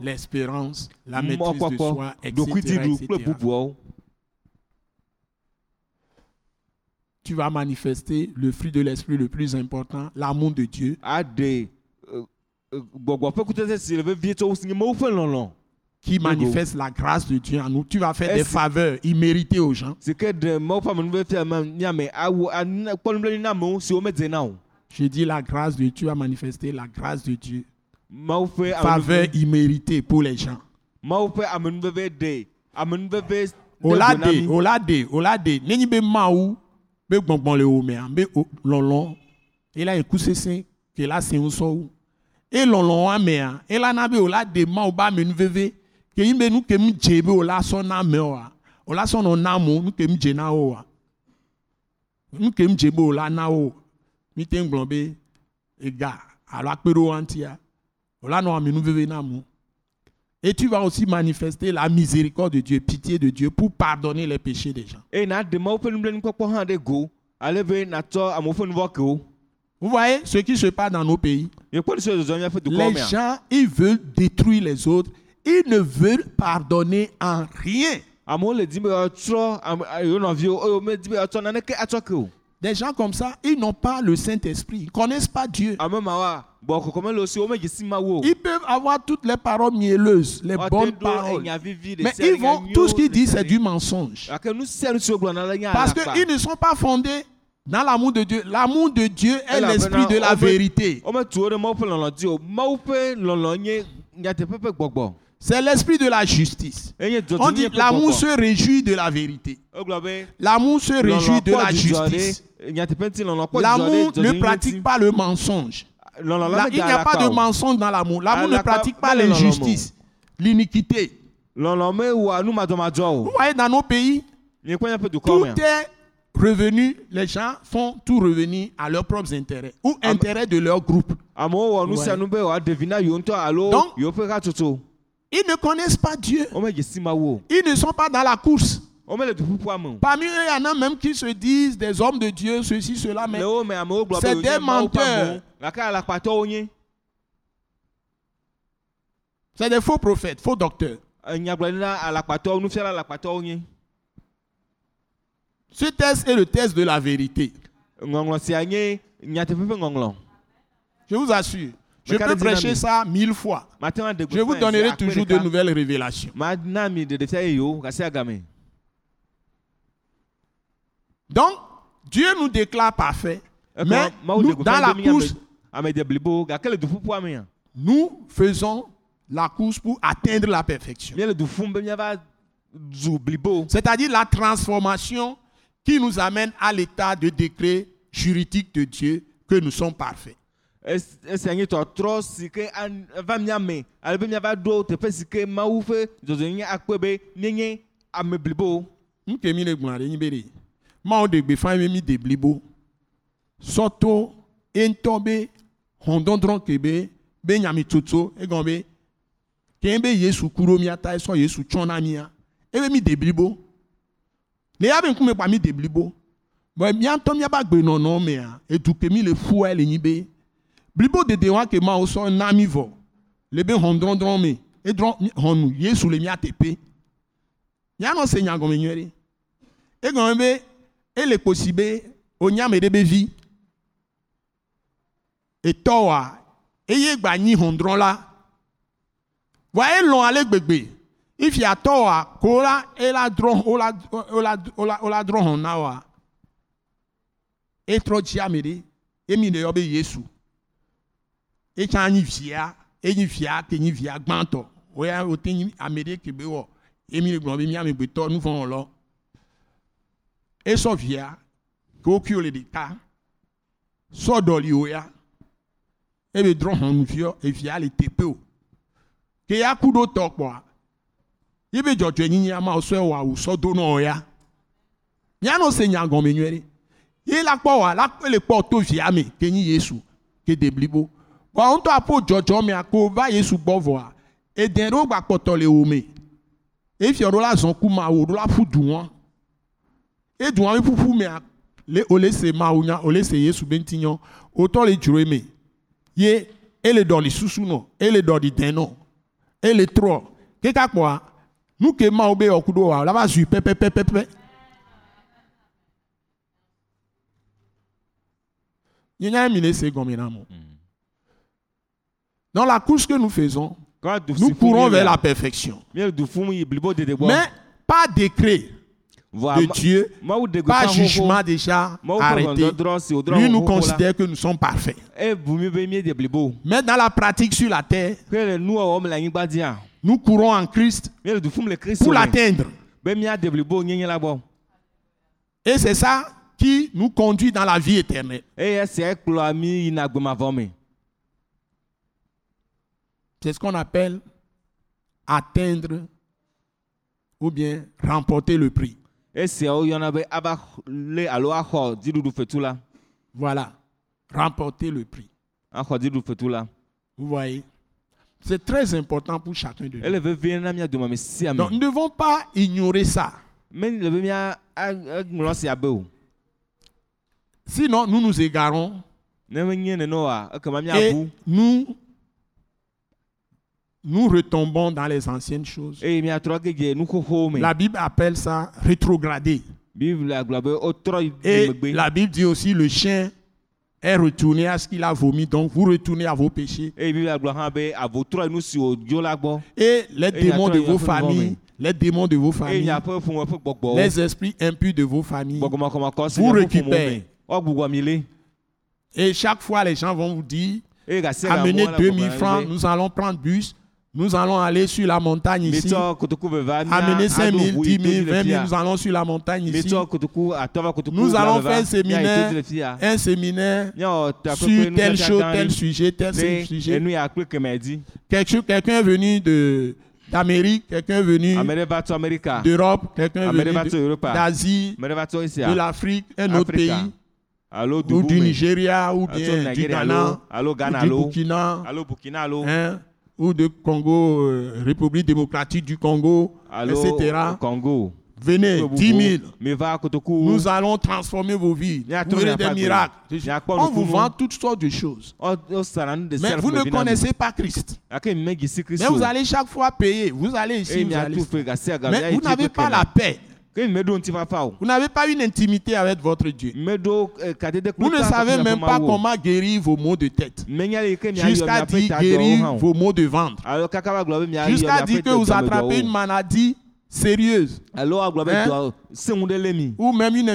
l'espérance, la maîtrise de soi, etc. etc. Tu vas manifester le fruit de l'esprit le plus important, l'amour de Dieu, qui manifeste la grâce de Dieu en nous. Tu vas faire des faveurs imméritées aux gens. Je dis la grâce de Dieu, tu vas manifester la grâce de Dieu. Faveur imméritée pour les gens. Mawu ƒe amenuveve ɖe amenuveve ɖe Ola go na de, mi. ola de, ola de. Nenyi be mawu be gbɔngbɔn le wo mea, be lɔlɔ, ela eku sese ke la se ŋusɔwu. E lɔlɔ wa mea, ela na be ola de mawu ba amenuveve ke yi be nu ke mu dze be ola sɔ na amewoa, ola sɔ nɔ na amewo nu ke mu dze na wo wa. Nu ke mu dze be ola na wo, gblɔ be ega alo ŋutia, ola nɔ amenuveve na amewo. Et tu vas aussi manifester la miséricorde de Dieu, pitié de Dieu pour pardonner les péchés des gens. Vous voyez ce qui se passe dans nos pays nu Les gens, ils veulent détruire les autres. Ils ne veulent pardonner en rien. Des gens comme ça, ils n'ont pas le Saint-Esprit. Ils ne connaissent pas Dieu. O. Ils peuvent avoir toutes les paroles mielleuses, les Woate bonnes paroles. Mais ils vont, tout ce qu'ils disent, c'est du mensonge. Nya Parce qu'ils ne sont pas fondés dans l'amour de Dieu. L'amour de Dieu est l'esprit de la vérité. C'est l'esprit de la justice. Enye On dit l'amour se réjouit de la vérité. Be L'amour se réjouit de la justice. dzidzɔ L'amour ne pratique pas le mensonge. Là, mede il n'y a pas de mensonge dans l'amour. L'amour ne pratique pas l'injustice, l'iniquité. Vous voyez, dans nos pays, tout est revenu, les gens font tout revenir à leurs propres intérêts ou intérêts de leur groupe. Ouais. Donc-. Ils ne connaissent pas Dieu. Ils ne sont pas dans la course. Parmi eux, il y en a même qui se disent des hommes de Dieu, ceci, cela, mais c'est des menteurs. c'est des faux prophètes, faux docteurs. nye. Ce texte est le texte de la vérité. Je vous assure. Je peux prêcher ça mille fois. Je vous donnerai toujours de nouvelles révélations. Donc, Dieu nous déclare parfait. Mais nous, dans la course, nous faisons la course pour atteindre la perfection. C'est-à-dire la transformation qui nous amène à l'état de décret juridique de Dieu que nous sommes parfaits. Es- Esia nye tɔtrɔ si ke va míame ale be míava ɖo teƒe si ke Mawu ƒe dzɔdzɔnyenye akpe be míenye ame blibo. Nu ke mi le gblɔa ɖe nyi be ɖe mawo ɖe gbeƒã be mi de blibo. Sɔto eŋutɔ be xɔdɔdrɔ̃ ke be be nyamitsotso egɔme be ke be yesu ku ɖo mía esɔ yesu tsɔ na mía ebe mi de blibo. Le ya be ŋkume kpa mi de blibo. Bɔn mía ŋutɔ míaba gbenɔnɔ mea edu ke mi le ƒua le nyi be blibo dede wa ke mawo sɔ na mi vɔ le be xɔdɔdrɔ̃ me. Edrɔ̃ xɔnu yesu le mía teƒe nyanɔ se nyagɔme nyuie ɖe egɔme be ele kposi be onyame ɖe be vi. Etɔwoa eye gba nyi hɔndrɔ̃ la. Wa elɔ̃ ale gbegbe. Ifia tɔwoa ko la ela drɔ̃ wola wola wola wola drɔ̃ hɔn na woa etrɔ dzi ame ɖe emi le yɔ be yesu etsã nyi via enyi via ke nyi via gbãtɔ woya wote nyi ame ɖe ke be wɔ emi le gblɔ be mi amegbetɔ nu vɔ wɔlɔ esɔ via ke wokuiwo le ɖeka sɔ ɖɔli wo ya ebe drɔ hɔnuviɔ evia le teƒe o. Ke ya ku ɖo tɔ kpɔa i be dzɔdzɔe nyinyia ma sɔe wɔ awu sɔdonɔ o ya mianɔ se nyagɔme nyuie ye la kpɔ wa la le kpɔ to via me ke nyi yesu ke de blibo bɔn ŋutɔ aƒo dzɔdzɔ mea ko va yesu gbɔ vɔa edɛ ɖewo gba kpɔtɔ le wo me. Efiɔ ɖo la zɔn ku ma wo ɖo la ƒu du wɔn e du wɔn ƒuƒu mea le o le se mawu nya o le se yesu be ŋuti nyɔ o tɔ le dzroe me. Ye ele dɔli susu nɔ ele dɔli dɛn nɔ ele trɔ keka kpɔa nu ke mawu be yɔku ɖo wa o la va zui pɛpɛpɛpɛpɛ. Nye nya mi ne se gɔme na mo. Dans la course que nous faisons, nous courons vers la- perfection. Mais pas décret de Dieu, pas jugement déjà arrêté. Lui nous considère que nous sommes parfaits. blibo. Mais dans la pratique sur la terre, nous courons en Christ pour l'atteindre. be míaɖe blibo nyenye la gbɔ. Et c'est ça qui nous conduit dans la vie éternelle. Eye esia kplɔa mi yina gbemavɔ me. C'est ce qu'on appelle atteindre ou bien remporter le prix. Voilà, remporter le prix. Vous voyez? C'est très important pour chacun de nous. Donc nous ne devons pas ignorer ça. Sinon, nous nous égarons. Et nous, nous retombons dans les anciennes choses. Me. La Bible appelle ça rétrograder. Et la Bible dit aussi le chien est retourné à ce qu'il a vomi. Donc vous retournez à vos péchés. Et les démons de vos vent, familles, les démons de vos familles, les esprits impurs de vos familles. Vous mi lé. Et chaque fois, les gens vont vous dire, ga amenez mɔ la 2000 gbɔgbɔ francs, nous allons prendre bus, nous allons aller sur la montagne ici. Aɖo 5 000, ʋu yi 10 to 000, dzi le 20 000, fia. nous allons sur la montagne ici. Nous allons faire un yi to séminaire, un séminaire sur tel chose, tel sujet, tel sujet. Quelqu'un est venu de- d'Amérique, quelqu'un est venu d'Europe, quelqu'un est venu d'Asie, de l'Afrique, un autre pays, ou du. Nigeria, ou bien du Ghana, ou du Burkina, hein, ou de Congo, euh, République démocratique du Congo, etc. Congo. Venez, Bubu. 10 000. Me va kotoku. Nous allons transformer vos vies. Vous verrez des miracles. On vous vend toutes sortes de choses. O- osana nu de Mais vous ne connaissez pas Christ. Mais vous allez chaque fois payer. Vous allez ici, Eye vous allez ici. Mais vous n'avez pas la paix. Ke mi meɖo ŋutifafa o. Vous n'avez pas une intimité avec votre Dieu. Eh, kadede Vous ne savez même pas comment guérir vos maux de tête. Jusqu'à dire guérir o. vos maux de ventre. Jusqu'à dire que vous attrapez une maladie sérieuse Hein? ou même une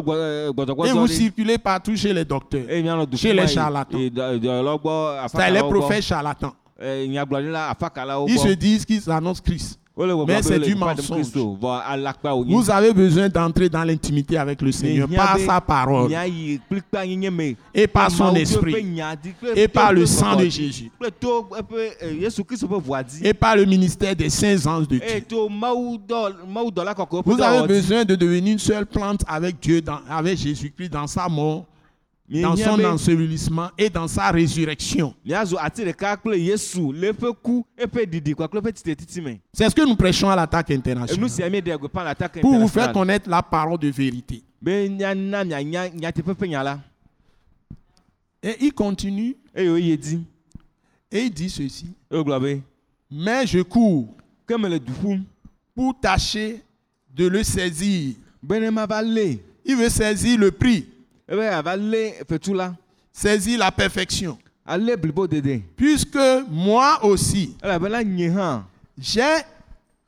gbɔ- eh, Et vous circulez partout chez les docteurs. Du Chez les charlatans. C'est les prophètes charlatans. Eh, Ils se disent qu'ils annoncent Christ. Mais c'est du mensonge. Vous avez besoin d'entrer dans l'intimité avec le Seigneur par sa parole et par son esprit et par le sang de. Jésus di. et par le ministère des saints anges de Dieu. Vous avez besoin de devenir une seule plante avec Dieu, dans- avec Jésus-Christ dans sa mort, dans son ensevelissement et dans sa résurrection. C'est ce que nous prêchons à l'attaque internationale. pour vous faire connaître la parole de vérité. Et il continue. Et il dit. Ceci. Mais je cours pour tâcher de le saisir. Il veut saisir le prix, Ava lé fetu la. perfection. Puisque moi aussi, j'ai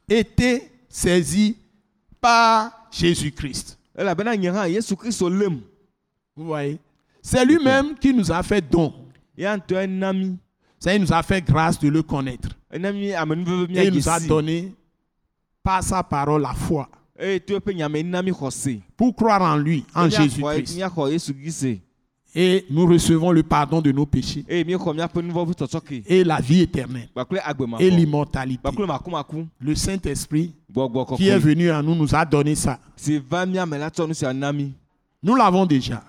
été saisi par Jésus-Christ. Vous voyez? C'est lui-même qui nous a fait don. Ça, il nous a fait grâce de le connaître. Et il nous a donné par sa parole la foi Xɔse. pour croire en lui, en miaxɔ- Jésus-Christ. Et nous recevons le pardon de nos péchés tsɔtsɔke et la vie éternelle kpakple et l'immortalité. makumaku Le Saint-Esprit qui est venu à nous nous a donné ça. Nous l'avons déjà.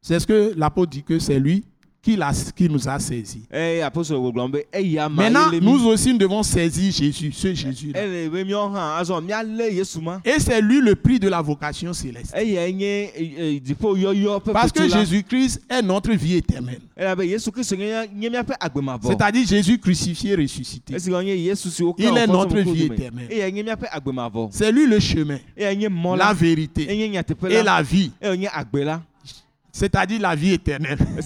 C'est ce que l'apôtre dit que c'est lui qui, nous a saisis. eya ma Maintenant, nous aussi nous devons saisir Jésus, ce Jésus-là. míalé yesu ma Et c'est lui le prix de la vocation céleste. Parce que Jésus-Christ est notre vie éternelle. agbemavɔ C'est-à-dire Jésus crucifié, ressuscité. Il est notre vie éternelle. C'est lui le chemin, la vérité et la vie. eyae nye agbe la C'est-à-dire la vie éternelle.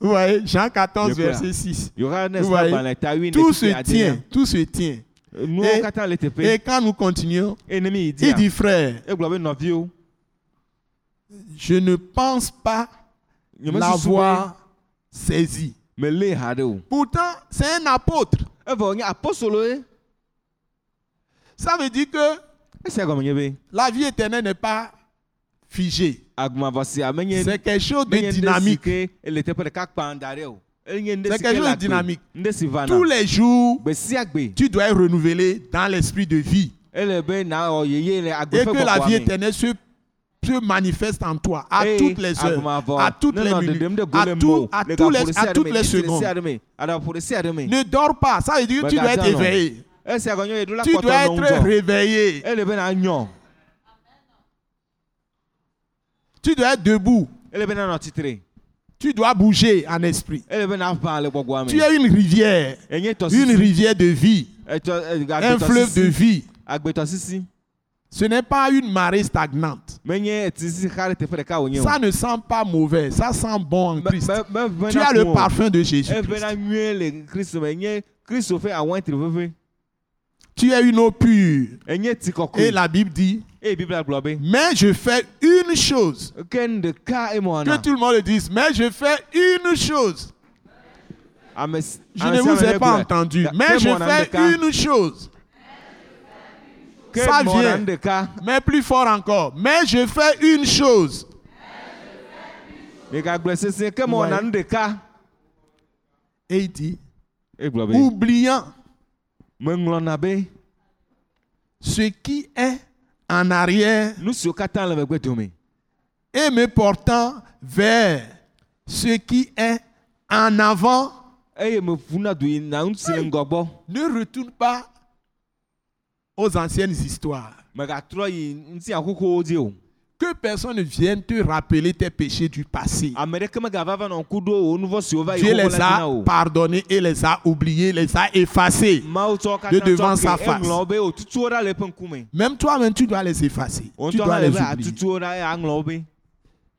Vous voyez, Jean 14, Je crois. verset 6. yohanes Vous ƒe voyez, agbalẽ ta wi Tout se tient, tout se tient. Et- Et quand nous continuons, il dit, frère, be nɔviwo je ne pense pas l'avoir saisi. melé ha ɖe o Pourtant, c'est un apôtre. apostolo ye Ça veut dire que la vie éternelle n'est pas menye C'est quelque chose de dynamique. ke ele teƒe ɖeka kpã da ɖe o enye ŋɖe C'est quelque chose de dynamique. Tous les jours, tu dois être renouvelé dans l'esprit de vie. le Et que la vie éternelle se, se manifeste en toi à toutes les heures, à toutes les minutes, à, tout- à tous les, à toutes les secondes. Ne dors pas. Ça veut dire que tu dois être éveillé. la Tu dois être réveillé. ele be na nyɔ Tu dois être debout. Tu dois bouger en esprit. Tu es une rivière. Une rivière de vie. etsɔ e, Un fleuve de vie. Ce n'est pas une marée stagnante. Ça ne sent pas mauvais. Ça sent bon en Christ. Tu as le parfum de Jésus. veve Tu es une eau pure. Et la Bible dit, mais je fais une chose. Que tout le monde le dise, mais je fais une chose. si- Je ame ne vous ai pas entendu, mais je fais une chose. ça vient. Mais plus fort encore, mais je fais une chose. Ouais. Et il dit, oubliant ce qui est en arrière. Et me portant vers ce qui est en avant, ŋgɔgbɔ ne retourne pas aux anciennes histoires. Que personne ne vienne te rappeler tes péchés du passé. Dieu les a pardonnés et les a oubliés, les a effacés. De devant sa face. ŋkume Même toi-même, tu dois les effacer. Tu dois les oublier.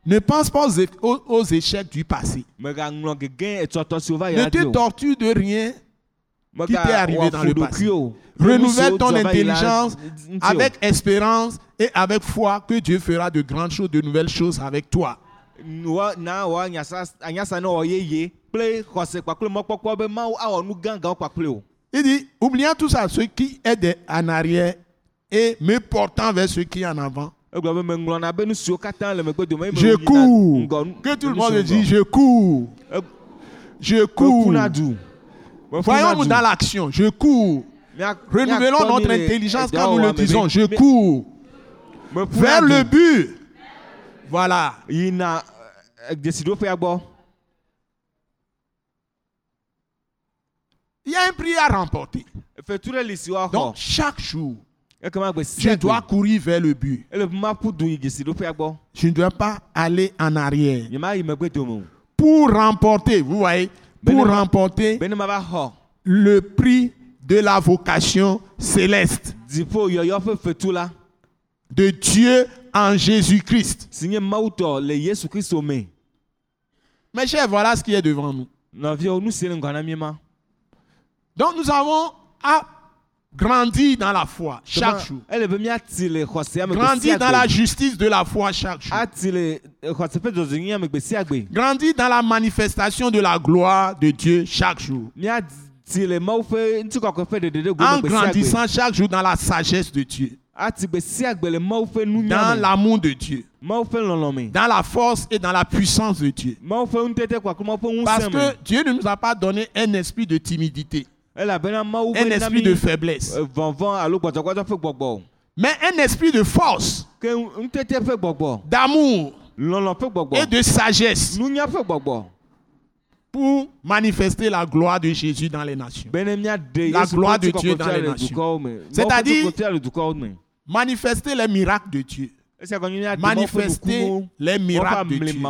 Ne pense pas aux, aux- échecs du passé. Ne te dzi o torture de rien. qui t'est arrivé dans le passé. Renouvelle ton intelligence avec espérance et avec foi que Dieu fera de grandes choses, de nouvelles choses avec toi. Il dit, oubliant tout ça, ce qui est de- en arrière et me portant vers ce qui est en avant. dome eye Je cours. Que tout le monde dit, je cours. E- Je cours. Voyons-nous dans l'action. Je cours. Renouvelons notre intelligence quand nous le disons. Je cours vers le but. Voilà. gbɔ Il y a un prix à remporter. Donc, chaque jour, je dois courir vers le but. Je ne dois pas aller en arrière. Pour remporter, vous voyez, pour remporter le prix de la vocation céleste de Dieu en Jésus-Christ. Mes chers, voilà ce qui est devant nous. Donc, nous avons à grandir dans la foi chaque jour. Grandir dans la justice de la foi chaque jour. gbe Grandir dans la manifestation de la gloire de Dieu chaque jour. En grandissant chaque jour dans la sagesse de Dieu, ƒe dans l'amour de Dieu. dans la force et dans la puissance de Dieu. Parce que Dieu ne nous a pas donné un esprit de timidité, un esprit de faiblesse, mais un esprit de force, d'amour. Et de sagesse pour manifester la gloire de Jésus dans les nations. miaɖe La gloire de Dieu dans les le nations. C'est-à-dire- Manifester les miracles de Dieu, manifester les miracles de Dieu,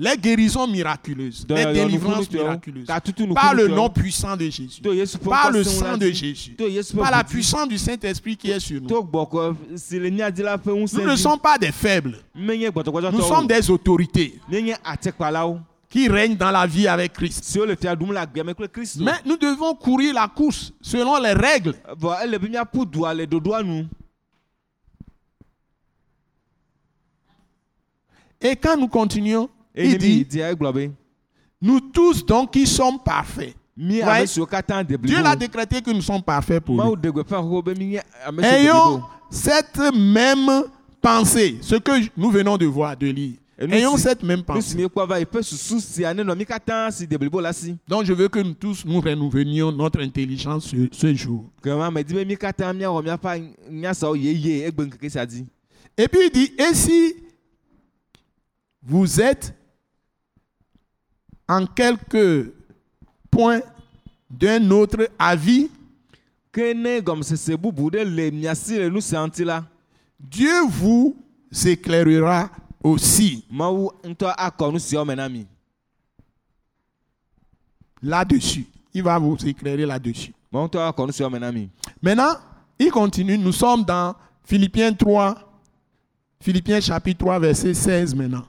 les guérisons miraculeuses, les délivrances miraculeuses, par le nom puissant de Jésus, par le sang de Jésus, par la puissance du Saint-Esprit qui est sur nous. Nous ne sommes pas des faibles, nous sommes des autorités qui règnent dans la vie avec Christ. Mais nous devons courir la course selon les règles. nu Et quand nous continuons, il dit, be nous tous donc qui sommes parfaits. Ouais. Dieu l'a décrété que nous sommes parfaits pour lui. Ayons cette même pensée, ce que nous venons de voir, de lire. Ayons cette même pensée. Donc je veux que nous tous nous renouvelions notre intelligence ce, ce jour. Et puis il dit, et si vous êtes en quelque point d'un autre avis, Dieu vous éclairera aussi là-dessus. Il va vous éclairer là-dessus. Maintenant, il continue. Nous sommes dans Philippiens 3, Philippiens chapitre 3, verset 16 maintenant.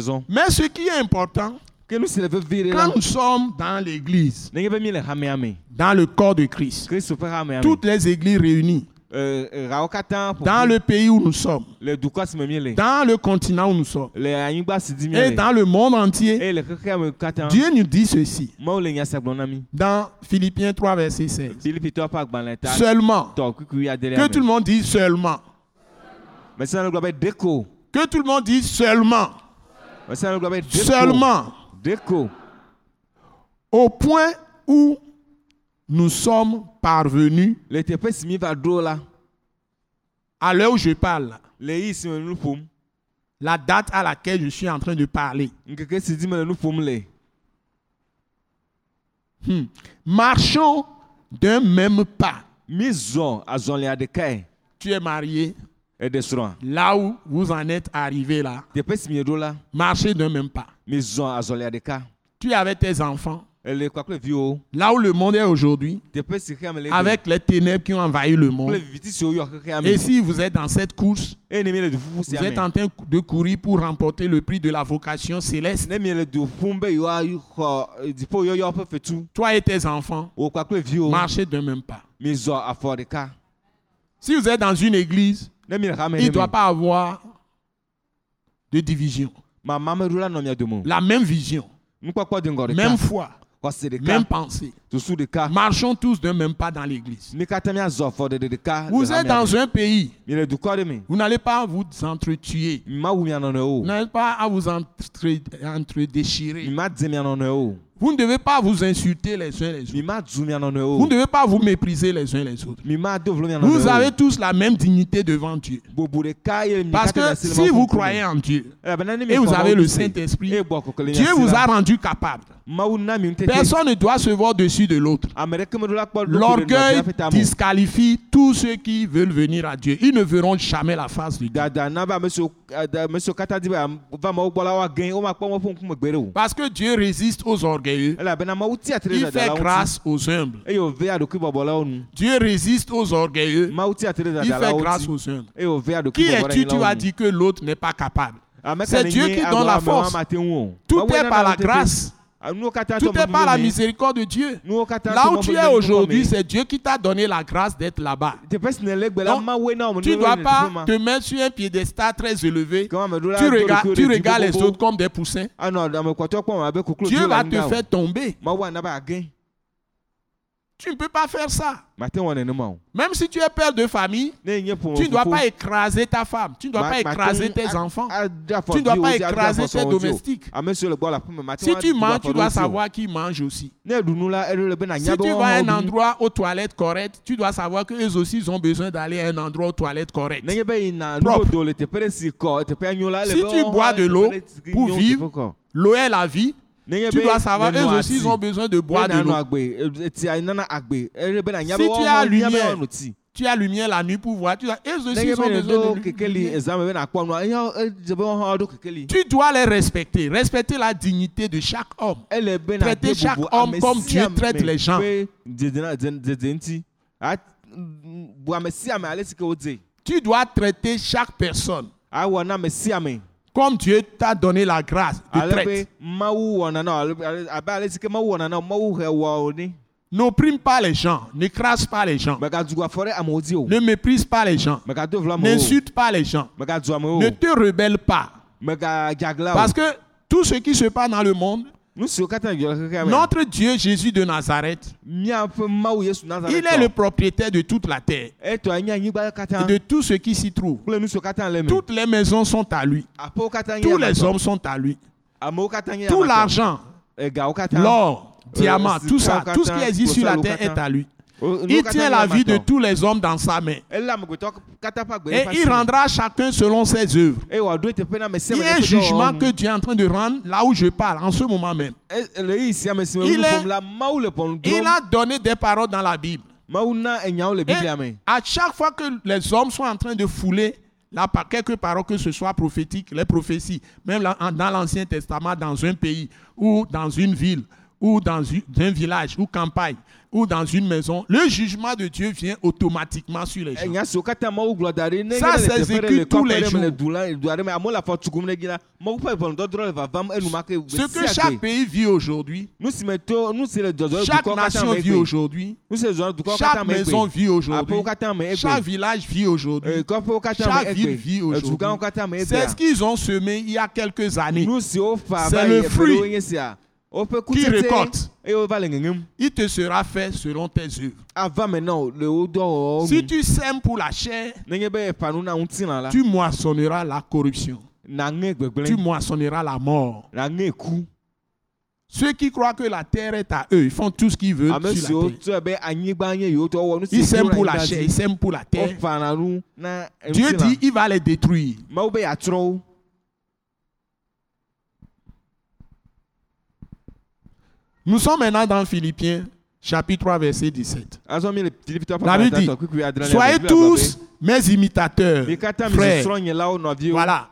zɔm Mais ce qui est important, quand nous sommes dans l'église, dans le corps de Christ, toutes les églises réunies, Katã ƒo dans le pays où nous sommes, dans le continent où nous sommes, et dans le monde entier, Dieu nous dit ceci, dans Philippiens 3, verset 16. filipitɔwo ƒe agbalẽ ta Seulement, que tout le monde dise seulement, que tout le monde dise seulement, seulement, au point où nous sommes parvenus, le si mi va ɖo la à l'heure où je parle, le yi si me le nu ƒom la date à laquelle je suis en train de parler. ŋkeke si dzi me le nu ƒom le Hmm. Marchons d'un même pas. mi zɔ azɔlia ɖekae Tu es marié, eɖe srɔ̃a là où vous en êtes arrivé là, teƒe si mieɖo la marchez d'un même pas. mi zɔ azɔlia ɖeka Tu es avec tes enfants, là où le monde est aujourd'hui, avec les ténèbres qui ont envahi le monde. Et si vous êtes dans cette course, vous êtes en train de courir pour remporter le prix de la vocation céleste, toi et tes enfants, marchez d'un même pas. Si vous êtes dans une église, il ne doit pas avoir de division. la même vision, même foi, même pensée. Marchons tous d'un même pas dans l'église. Vous êtes dans un pays, vous n'allez pas vous entretuer. Vous n'allez pas à vous entre, mi entre-déchirer. Vous ne devez pas vous insulter les uns les autres. Vous ne devez pas vous mépriser les uns les autres. Vous avez tous la même dignité devant Dieu. Parce que si vous croyez en Dieu ne mi et vous avez le Saint-Esprit, mia Dieu vous a rendu capable. Personne ne doit se voir dessus de l'autre. ɖo L'orgueil disqualifie tous ceux qui veulent venir à Dieu. Ils ne verront jamais la face de Dieu. eh, Parce que Dieu résiste aux orgueilleux. tre Il fait grâce aux humbles. Dieu résiste aux orgueilleux. Il fait grâce aux humbles. Qui es-tu? Tu nu dire que l'autre n'est pas capable. ka c'est Dieu qui donne la force. Tout Mawu est par la grâce. Ah, Tout to est par la me. miséricorde de Dieu. Là où tu es aujourd'hui, me. c'est Dieu qui t'a donné la grâce d'être là-bas. Donc, Tu ne dois pas te mettre sur un piédestal très élevé. Tu regardes, tu regardes les autres comme des poussins. koklo Dieu va te faire tomber. Mawu ana be agẽ Tu ne peux pas faire ça. Même si tu es père de famille, tu ne dois pas écraser ta femme. Tu ne dois pas écraser tes enfants. Tu ne dois pas écraser tes domestiques. Si tu manges, tu dois savoir qui mange aussi. Si tu vas à un endroit aux toilettes correctes, tu dois savoir qu'eux aussi ils ont besoin d'aller à un endroit aux toilettes correctes. Propre. si tu bois de l'eau pour vivre. L'eau est la vie. Tu dois savoir eux aussi ils ont besoin de boire de l'eau. Si tu as lumière, Tu as lumière la nuit pour voir. Tu eux aussi ils ont besoin de Tu dois les respecter. Respecter la dignité de chaque homme. Traiter chaque homme comme Dieu traite les gens. Tu dois traiter chaque personne comme Dieu t'a donné la grâce de traite. N'opprime pas les gens. N'écrase pas les gens. megadzu afɔ ɖe amewo dzi o Ne méprise pas les gens. N'insulte pas les gens. Ne te rebelle pas. Parce o que tout ce qui se passe dans le monde, notre Dieu Jésus de Nazareth, il est le propriétaire de toute la terre. Anyigba et de tout ce qui s'y trouve. Toutes les maisons sont à lui. nye Tous les hommes sont à lui. nye Tout l'argent, katã l'or, diamant, Euh, tout ça, tout ce qui existe sur la terre est à lui. Il tient la vie de tous les hommes dans sa main. agbe Et il rendra chacun selon ses œuvres. Il y a un jugement que. Dieu est en train de rendre là où je parle, en ce moment même. Me Il est- a donné des paroles dans la Bible. Et à chaque fois que les hommes sont en train de fouler la, par- quelques paroles, que ce soit prophétiques, les prophéties, même là, dans l'Ancien Testament, dans un pays ou dans une ville ou dans un village ou campagne ou dans une maison, le jugement de Dieu vient automatiquement sur les gens. Ça s'exécute tous les jours. Ce que chaque pays vit aujourd'hui, chaque nation vit aujourd'hui, chaque maison vit aujourd'hui, chaque village vit aujourd'hui. Katã Chaque ville vit aujourd'hui. katã me C'est ce qu'ils ont semé il y a quelques années. C'est le fruit qui récolte. Il te sera fait selon tes œuvres. wo dɔwɔwɔwo Si tu sèmes pour la chair, tu moissonneras la corruption. Tu moissonneras la mort. Ceux qui croient que la terre est à eux, ils font tout ce qu'ils veulent ame sur la terre. Ils sèment wodro pour la chair, ils sèment pour la terre. Dieu dit, il va les détruire. mawu be yeatrɔ wo Nous sommes maintenant dans Philippiens, chapitre 3, verset 17. azɔ mi le filipitɔ ƒe La Bible dit, Soyez tous mes imitateurs, frères. Voilà.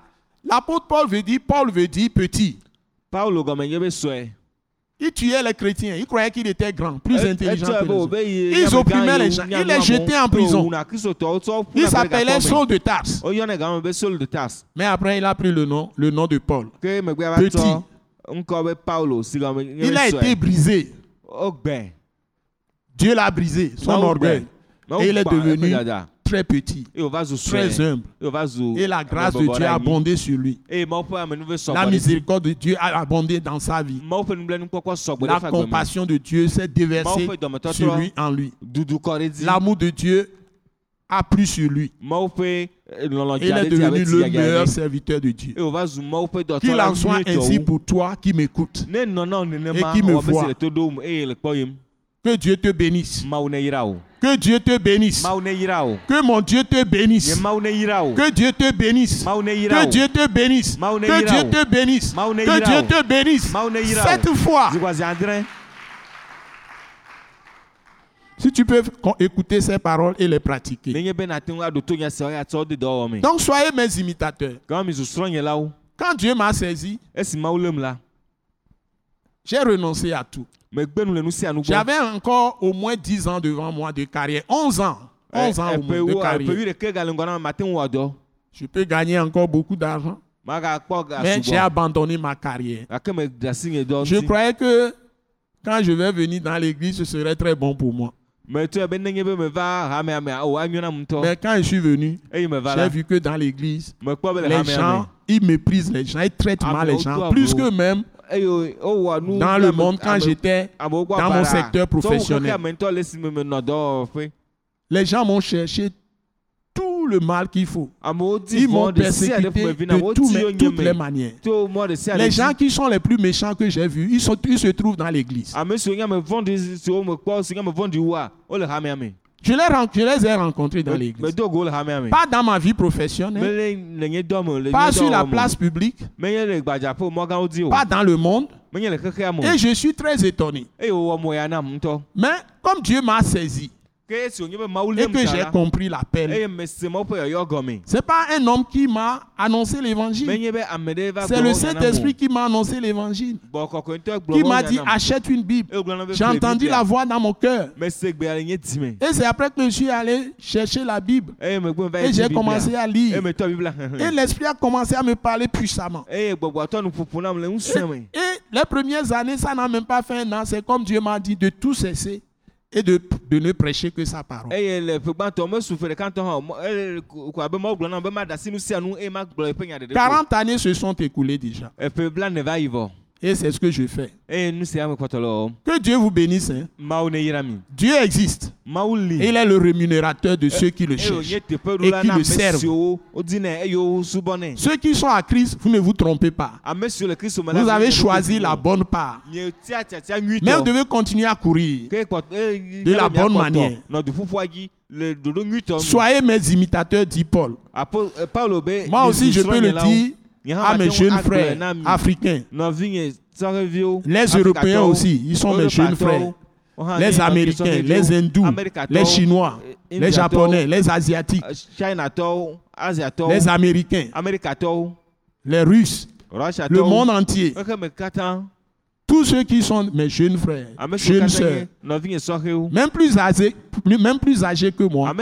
L'apôtre Paul veut dire, Paul veut dire petit. Il tuait les chrétiens. Il croyait qu'il était grand, plus Et- intelligent que les autres. Ils opprimaient les gens. Il les jetait en prison. tsɔ Il s'appelait. Saul de Tarse. Mais après, il a pris le nom, le nom de Paul. Petit. Il a été brisé. Dieu l'a brisé, son orgueil. Et il est devenu très petit, très humble. Et la grâce de Dieu a abondé sur lui. La miséricorde de Dieu a abondé dans sa vie. La compassion de Dieu s'est déversée sur lui, en lui. L'amour de Dieu a plu sur lui. Et il est devenu le meilleur serviteur de Dieu. Qu'il en soit ainsi pour toi qui nenema Et qui me voit. Que Dieu te bénisse. Que Dieu te bénisse. Que mon Dieu te bénisse. Que Dieu te bénisse. Que Dieu te bénisse. Que Dieu te bénisse. Que Dieu te bénisse. Cette fois, si tu peux écouter ces paroles et les pratiquer. nenye be nate ŋu aɖo to nya sia woatsɔ wo de dɔwɔwɔ me Donc soyez mes imitateurs. Quand Dieu m'a saisi, j'ai renoncé à tout. gbɔ J'avais encore au moins 10 ans devant moi de carrière. 11 ans. 11 ans au eƒe moins de eƒe carrière. Je peux gagner encore beaucoup d'argent. Mais j'ai abandonné ma carrière. dɔ Je croyais que quand je vais venir dans l'église, ce serait très bon pour moi. Mais quand je suis venu, meva j'ai vu que dans l'église, mekpɔ be le les gens, ils méprisent les gens, ils traitent Ah, mal les au gens. Plus que même nu dans le monde quand j'étais dans mon secteur professionnel. Les gens m'ont cherché tout le mal qu'il faut. Ils m'ont persécuté de les- wo nye toutes les me manières. Les gens qui sont les plus méchants que j'ai vus, ils, sont, ils se trouvent dans l'église. Je les, je les ai rencontrés dans l'église. me Pas dans ma vie professionnelle, pas sur la place publique, menye le gbadzaƒe mɔgãwo dzi o pas dans le monde. Et je suis très étonné. Mais comme Dieu m'a saisi et que j'ai compris l'appel, yɔyɔ gɔme c'est pas un homme qui m'a annoncé l'évangile. C'est le. Saint-Esprit qui m'a annoncé l'évangile. Qui m'a dit achète une Bible. Be J'ai entendu la voix dans mon cœur. Et c'est après que je suis allé chercher la Bible. va Et j'ai commencé à lire. Et l'Esprit a commencé à me parler puissamment. me Et les premières années, ça n'a même pas fait un an. C'est comme Dieu m'a dit de tout cesser et de, de ne prêcher que sa parole. 40 années se sont écoulées déjà. Et c'est ce que je fais. Que Dieu vous bénisse. hein. Dieu existe. il est le rémunérateur de ceux qui le eye cherchent. wònye teƒe et qui le servent. wosubɔnɛ Ceux qui sont à Christ, vous ne vous trompez pas. la Vous avez choisi la bonne part. Mais vous devez continuer à courir. De la bonne manière. Soyez mes imitateurs, dit Paul. eh, be Moi aussi, je peux le dire à mes mate ŋu jeunes frères africains. Les Européens aussi, ils sont mes jeunes frères. Les Américains, les Hindous, les Chinois, les Japonais, les Asiatiques, les Américains, les Russes, le monde entier. Tous ceux qui sont mes jeunes frères, siwo jeunes sœurs, même plus âgés, même plus âgés que moi, hã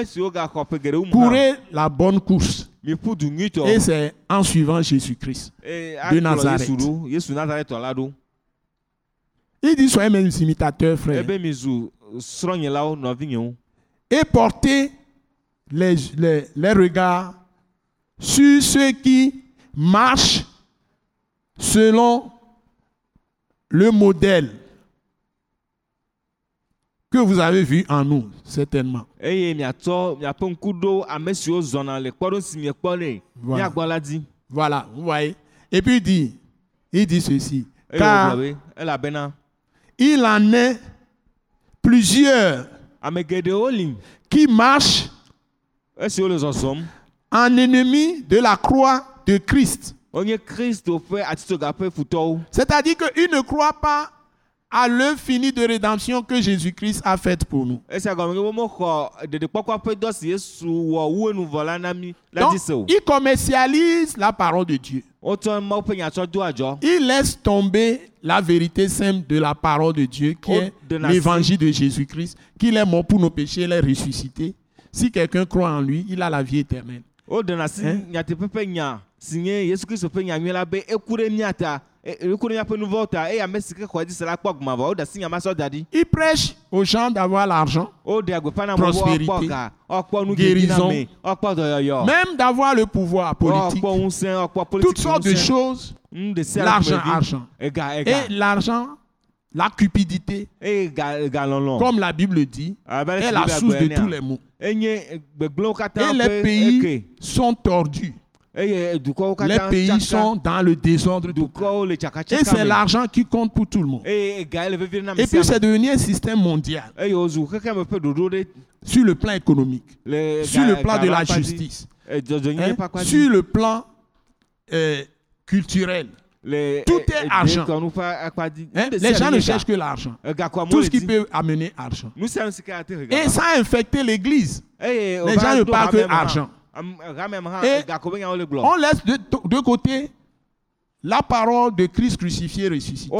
courez la bonne course. Et c'est en suivant Jésus-Christ. eye de Nazareth. Il dit soyez mes imitateurs, frères, srɔ̃nyelawo nɔvinyewo et portez les, les, les regards sur ceux qui marchent selon le modèle que vous avez vu en nous, certainement. Voilà. Voilà, vous voyez. Et puis il dit, il dit ceci, car wògblɔ be elabena il en est plusieurs qui marchent en ennemis de la croix de Christ. C'est-à-dire qu'ils ne croient pas à l'œuvre finie de rédemption que Jésus-Christ a faite pour nous. wu enuvɔ la Donc, parole de Dieu. Ils laissent tomber la vérité simple de la parole de Dieu, qui est l'évangile de Jésus-Christ, qu'il est mort pour nos péchés, il est ressuscité. Si quelqu'un croit en lui, il a la vie éternelle. Hein? Nyateƒe ƒe nya si nye yesu kristo ƒe nya nyuie la be eku ɖe mía ta e- eku ɖe míaƒe nu vɔwo ta eye ame si ke xɔ edzi se la kpɔ agumavɔ woɖe asi nya ma sɔ da ɖi Ils prêchent aux gens d'avoir l'argent, na ga nu na guérison, me woakpɔ dɔyɔyɔ même d'avoir le pouvoir politique, ŋusẽ toutes sortes de choses, nu de sia le l'argent, argent. ega Et l'argent, la cupidité, galɔlɔ comme la Bible dit, abe ale est la source de tous les maux. Et les pays sont tordus. Eye dukɔwo Les katã pays sont dans le désordre. total. Et c'est l'argent qui compte pour tout le monde. Et puis c'est devenu un système mondial sur le plan économique, sur le plan de la justice, Eh, hein, sur le plan euh, culturel. tout eh, est eh, argent. hein? Les gens ne cherchent que l'argent. Tout ce qui peut amener argent. Et ça a infecté l'église. Les gens ne parlent que argent. Et. On laisse de, de côté la parole de Christ crucifié et ressuscité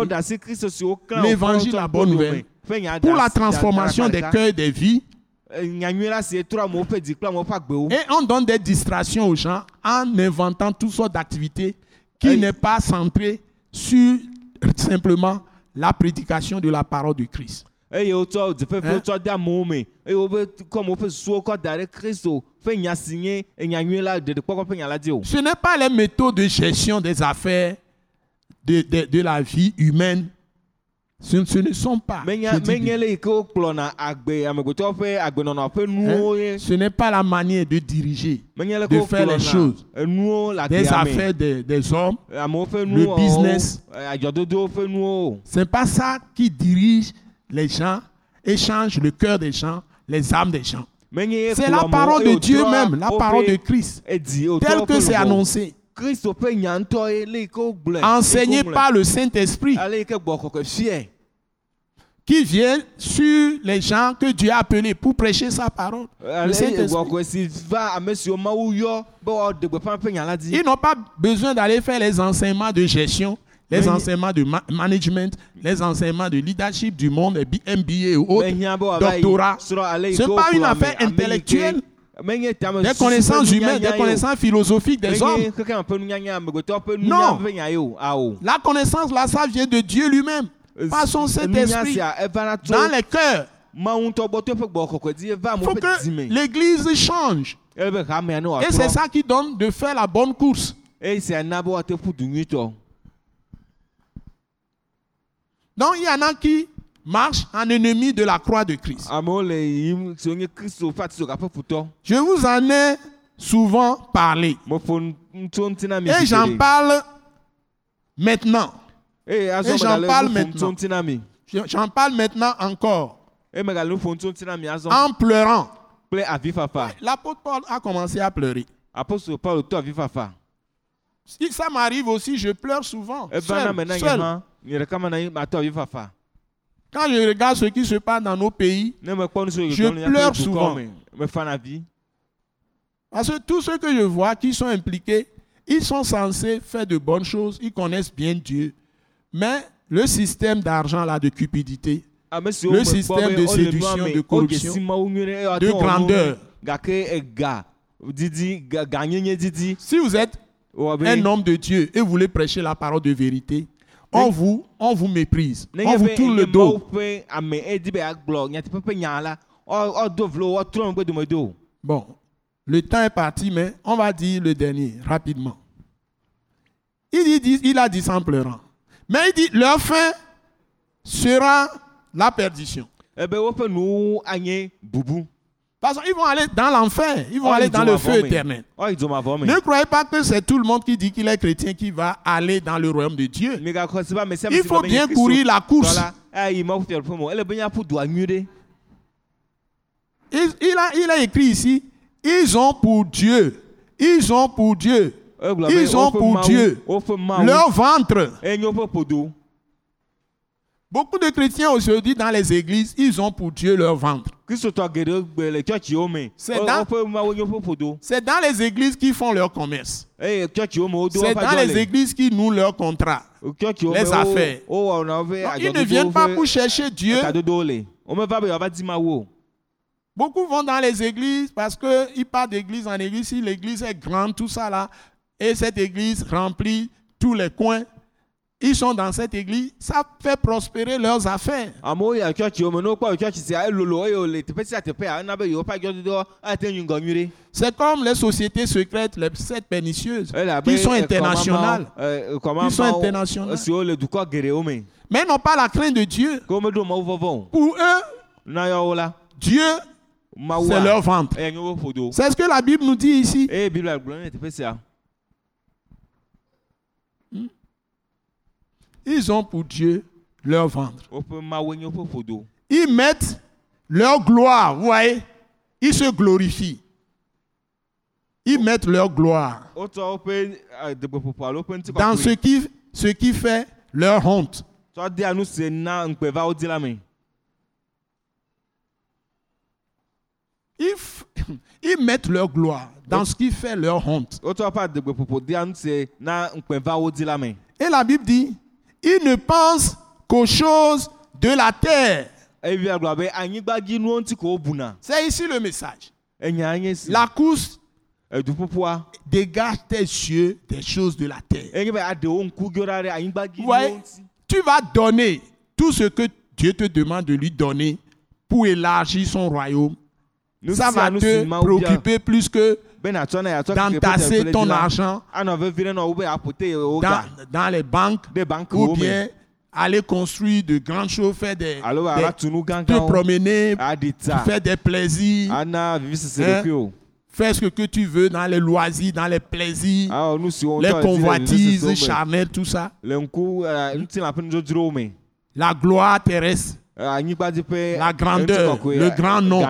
L'évangile, la bonne nouvelle. pour la transformation des cœurs, des vies. Eh. Et on donne des distractions aux gens en inventant toutes sortes d'activités qui n'est pas centrées sur simplement la prédication de la parole de Christ. Hein? Tsɔ de amewo me eye wobe kɔ amewo ƒe susuwo kɔ da ɖe Kristo ƒe nya si nye nyanyui la ɖeɖekpɔkpɔ ƒe nya la dzi o. Ce n'est pas les méthodes de gestion des affaires de, de- de la vie humaine, ce, ce ne sont pas. Hein, ye. ce n'est pas la manière de diriger de faire les choses. le des affaires des, des hommes. Le business. Nuwo. C'est pas ça qui dirige les gens et change le cœur des gens, les âmes des gens. C'est la parole de Dieu même, la parole de Christ, edi, wotrɔ tel que c'est annoncé, enseigné par le Saint-Esprit, qui vient sur les gens que Dieu a appelés pour prêcher sa parole. Le. Ils n'ont pas besoin d'aller faire les enseignements de gestion, les enseignements de ma- management, les enseignements de leadership du monde, MBA wòava yi doctorat. C'est ke pas une affaire intellectuelle. des connaissances humaines, des connaissances philosophiques des hommes. Non. La connaissance là, ça vient de Dieu lui-même, par son Saint-Esprit, dans les cœurs. Il faut que l'Église change. Et c'est ça qui donne de faire la bonne course. eye sia na be woate ƒu du nyuitɔ. Donc il y en a qui marchent en ennemi de la croix de Christ. Je vous en ai souvent parlé. Et j'en parle maintenant. azɔ Et j'en parle maintenant. J'en parle maintenant encore. azɔ En pleurant. L'apôtre Paul a commencé à pleurer. ça m'arrive aussi, je pleure souvent. eva na Seul, seul. Quand je regarde ce qui se passe dans nos pays, Je pleure souvent. parce que tous ceux que je vois qui sont impliqués, ils sont censés faire de bonnes choses, ils connaissent bien Dieu. Mais le système d'argent là, de cupidité, siwo Le système de séduction, de corruption, de grandeur. Si vous êtes be un homme de Dieu et vous voulez prêcher la parole de vérité, on vous, on vous méprise, on nenye vous tourne le Mawu dos. Bon, le temps est parti, mais on va dire le dernier rapidement. Il, dit- il a dit ça en pleurant. Mais il dit, leur fin sera la perdition. ebe Parce qu'ils vont aller dans l'enfer, ils vont Oh, aller dans le feu éternel. Me. Ne croyez pas que c'est tout le monde qui dit qu'il est chrétien qui va aller dans le royaume de Dieu. Il faut bien courir la course. Il, il a, il a écrit ici, ils ont pour Dieu, ils ont pour Dieu. Be Ils ont pour Dieu. leur ventre. Beaucoup de chrétiens aujourd'hui dans les églises, ils ont pour Dieu leur ventre. C'est dans- les églises qui font leur commerce. C'est dans les églises qui nouent leur contrat. Tsɔtsiwo les wo- affaires. Non, ils ne viennent pas pour chercher Dieu. kadodowo le. Womeva be yewoava di Mawu o. Beaucoup vont dans les églises parce qu'ils partent d'église en église. Si l'église est grande, tout ça là, et cette église remplit tous les coins, ils sont dans cette église, ça fait prospérer leurs affaires. C'est comme les sociétés secrètes, les sept pernicieuses, qui sont ekɔmamawo- internationales, eh, Qui sont internationales. me. mais n'ont pas la crainte de Dieu. Pour eux, Dieu, c'est leur ventre. C'est ce que la Bible nous dit ici. Eye Biblia gblɔ ne teƒe sia. Ils ont pour Dieu leur ventre. Ils mettent leur gloire, vous voyez, ils se glorifient. Ils mettent leur gloire woƒe dans ce qui, ce qui fait leur honte. Ils, ils mettent leur gloire dans ce qui fait leur honte. Et la Bible dit, ils ne pensent qu'aux choses de la terre. Eye Biblia gblɔ be anyigbadzinuwo ŋuti ko wobuna. C'est ici le message. La course dégage tes yeux des choses de la terre. Tu vas donner tout ce que Dieu te demande de lui donner pour élargir son royaume. Ça va te préoccuper plus que d'entasser ton argent wo dans, les banques ou me. bien aller construire de grandes choses, faire des, des- te gãgãwo. promener, tsa. faire des plaisirs, Hein? ɖokui o. faire ce que tu veux dans les loisirs, dans les plaisirs, siwo les convoitises charnelles, tout ça. Me. La gloire terrestre, Anyigbadziƒe. La grandeur, le grand nom.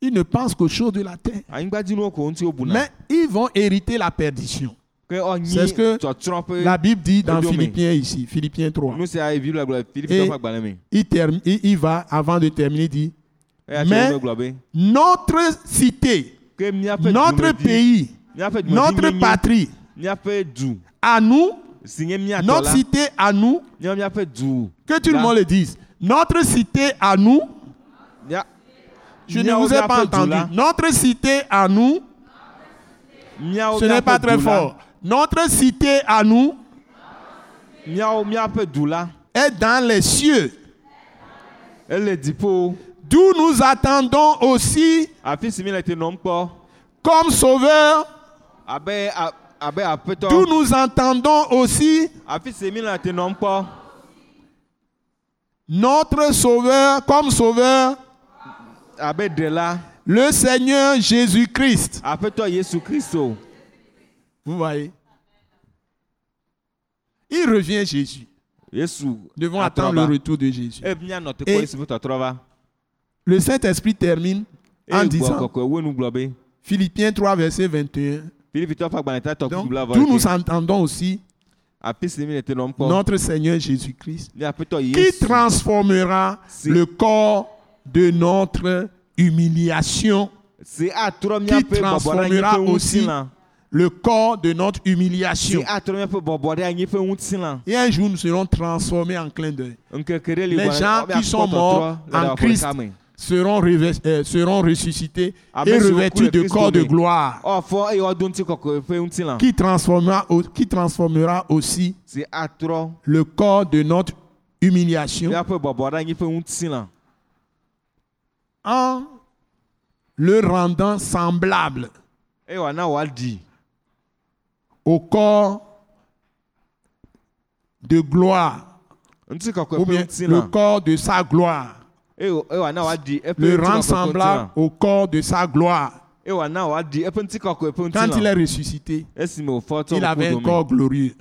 Ils ne pensent qu'aux choses de la terre. Mais ils vont hériter la perdition. C'est ce que La Bible dit dans. Philippiens ici, Philippiens 3. nu sia evi le gblɔ Filipi Et- ƒe agbalẽ me. Il, termine, il, va, avant de terminer, dit Mais-. Notre cité, notre pays, notre patrie, à nous, notre cité à nous, que tout le monde le dise. Notre cité à nous, je ne vous ai pas entendu. Notre cité à nous, ce n'est pas très fort. Notre cité à nous est dans les cieux, d'où nous attendons aussi kpɔ. comme sauveur, Abe a- abe aƒetɔ. d'où nous entendons aussi notre sauveur, comme sauveur. Le Seigneur Jésus-Christ. Vous voyez? Il revient Jésus. Nous devons attendre le retour de Jésus. E te Et-. Le Saint-Esprit termine en gbɔ disant. Philippiens 3, verset 21, Filipitɔ ƒe agbalẽ ta tɔ donc, d'où nous entendons aussi kpɔ. notre Seigneur Jésus-Christ, qui transformera le corps de notre humiliation, anyi transformera aussi le corps de notre humiliation. Et un jour, nous serons transformés en clin d'œil. Les gens qui sont morts en Christ seront, euh, seront ressuscités et revêtus de corps de gloire. Ŋutilã. qui transformera, au- qui transformera aussi le corps de notre humiliation míaƒe bɔbɔ ɖe anyi ƒe ŋutilã. En le rendant semblable au corps de gloire ou bien le corps de sa gloire. Le ƒe semblable au corps de sa gloire. Quand il est ressuscité, il avait un corps glorieux.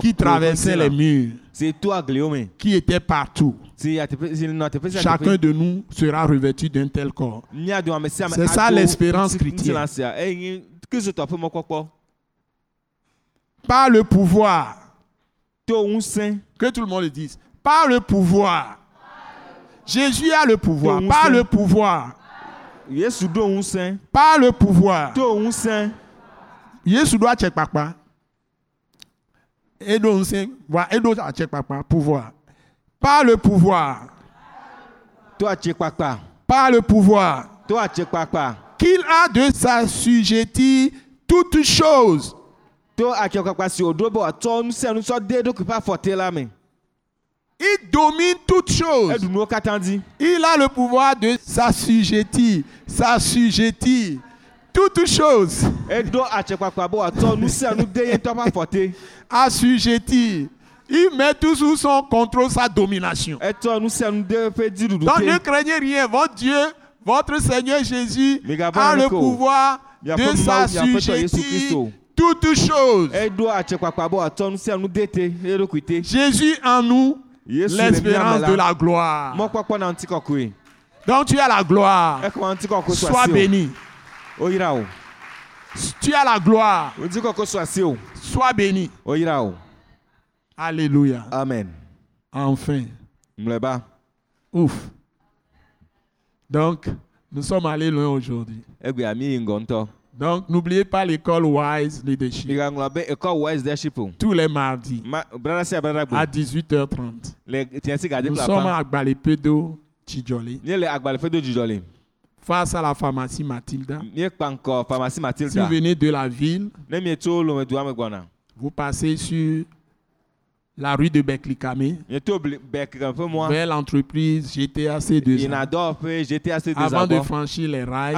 Qui traversait les murs, qui était partout. Chacun de nous sera revêtu d'un tel corps. C'est ça l'espérance chrétienne. mɔkpɔkpɔ. Par le pouvoir, que tout le monde le dise, par le pouvoir. Jésus a le pouvoir, par le pouvoir. Par le pouvoir. Yesu doit check papa. Edo ŋusẽ, voilà, edo check papa, pouvoir. Par le pouvoir, To atsikpakpa. par le pouvoir, To atsikpakpa. qu'il a de s'assujettir toutes choses. To atsikpakpa si wòɖo be wòatsɔ nu sia nu sɔ de eɖokui ƒe afɔte la me. Il domine toutes choses. Il a le pouvoir de s'assujettir, s'assujettir toutes choses. Assujettir. Il met tout sous son contrôle, sa domination. Donc ne craignez rien. Votre Dieu, votre Seigneur Jésus a le pouvoir de s'assujettir toutes choses. Jésus en nous, l'espérance de la. gloire. Donc tu as la gloire. So Sois béni. Oyra o. Tu as la gloire. Sois béni. Oyra o. Alléluia. Amen. Enfin. Ouf. Donc, nous sommes allés loin aujourd'hui. Donc, n'oubliez pas l'école Wise Leadership. Tous les mardis à gbo. 18h30. Le tiɛnsi gade Nous sommes à Gbalepedo, Tchidjoli, Nye le agbalẽƒe do dzidzɔ le. face à la pharmacie Mathilda. Si vous venez de la ville, vous passez sur la rue de Beklikame, vers l'entreprise GTAC2. Yina dɔ ƒe GTA se de Avant de franchir les rails.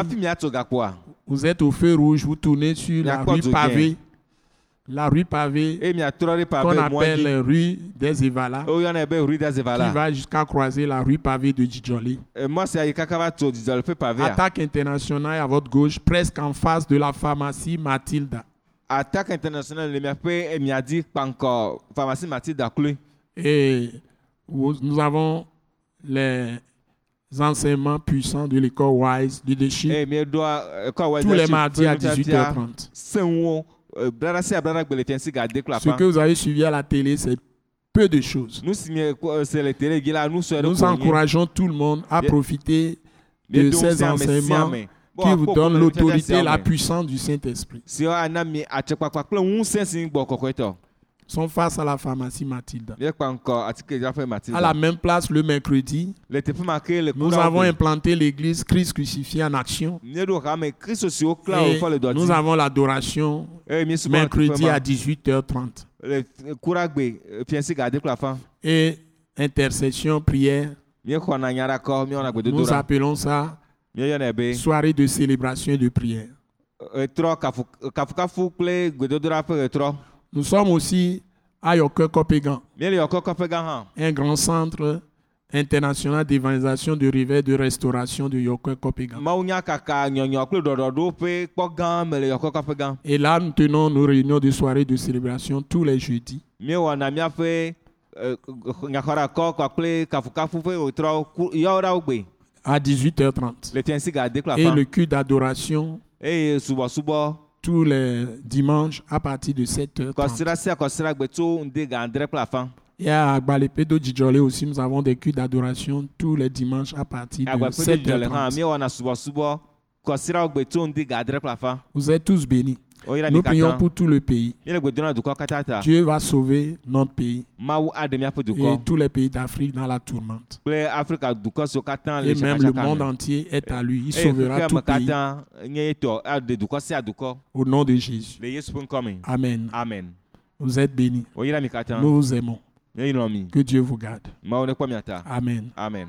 Vous êtes au feu rouge, vous tournez sur la rue pavée. La rue pavée qu'on appelle rue des be rue qui va jusqu'à croiser la rue pavée de Djidjoli. Attaque internationale à votre gauche, presque en face de la pharmacie Mathilda. Attaque internationale le miaƒe miadi kpankɔ pharmacie Mathilde Akloe. Et nous avons les enseignements puissants de l'école Wise Eye mieɖoa ɛkɔ awɔ tous les mardis à 18h30. Seŋuwo blada sia blada gbe le fiɛnsi gade kple Ce que vous avez suivi à la télé, c'est peu de choses. Nous wònye. encourageons tout le monde à profiter de ces enseignements qui vous donnent l'autorité, fiafia la puissance du Saint-Esprit. Sont face à la pharmacie Mathilda. À la même place, le mercredi, nous avons implanté l'église Christ crucifié en action. Et nous avons l'adoration míesubɔ mercredi à teƒe 18h30. ma le kuragbe fiɛnsi gade kple aƒã. Et intercession, prière, nous appelons ça soirée de célébration et de prière. Nous sommes aussi à Yoke Kopegan, Míele yɔkɔ kɔƒe gã hã. un grand centre international d'évangélisation, de réveil, de restauration de Yoke Kopegan. Mawu nya kaka nyɔnyɔ kple ɖɔɖɔɖo ƒe kpɔ gã me le yɔkɔ kɔƒe gã. Et là, nous tenons nos réunions de soirée de célébration tous les jeudis. À 18h30. le fiɛnsi gade kple Et aƒã. le culte d'adoration subɔsubɔ tous les dimanches à partir de 7h30. kɔsira sia kɔsira gbe tso ŋdi gã adre kple afã. Et à Agbalepedo Djidjolé aussi, nous avons des cultes d'adoration tous les dimanches à partir de Agbaƒe ɖe le hã 7h30. míewɔna subɔsubɔ kɔsirawo gbe tso ŋdi gã adre kple afã. Vous êtes tous bénis. Mi Nous prions pour tout le pays. Dieu va sauver notre pays et tous les pays d'Afrique dans la tourmente. le Et même le monde entier est à lui. Il sauvera tout me pays au nom de Jésus. le. Amen. Amen. Vous êtes bénis. Katã. Nous vous aimons. Que Dieu vous garde. Amen. Amen.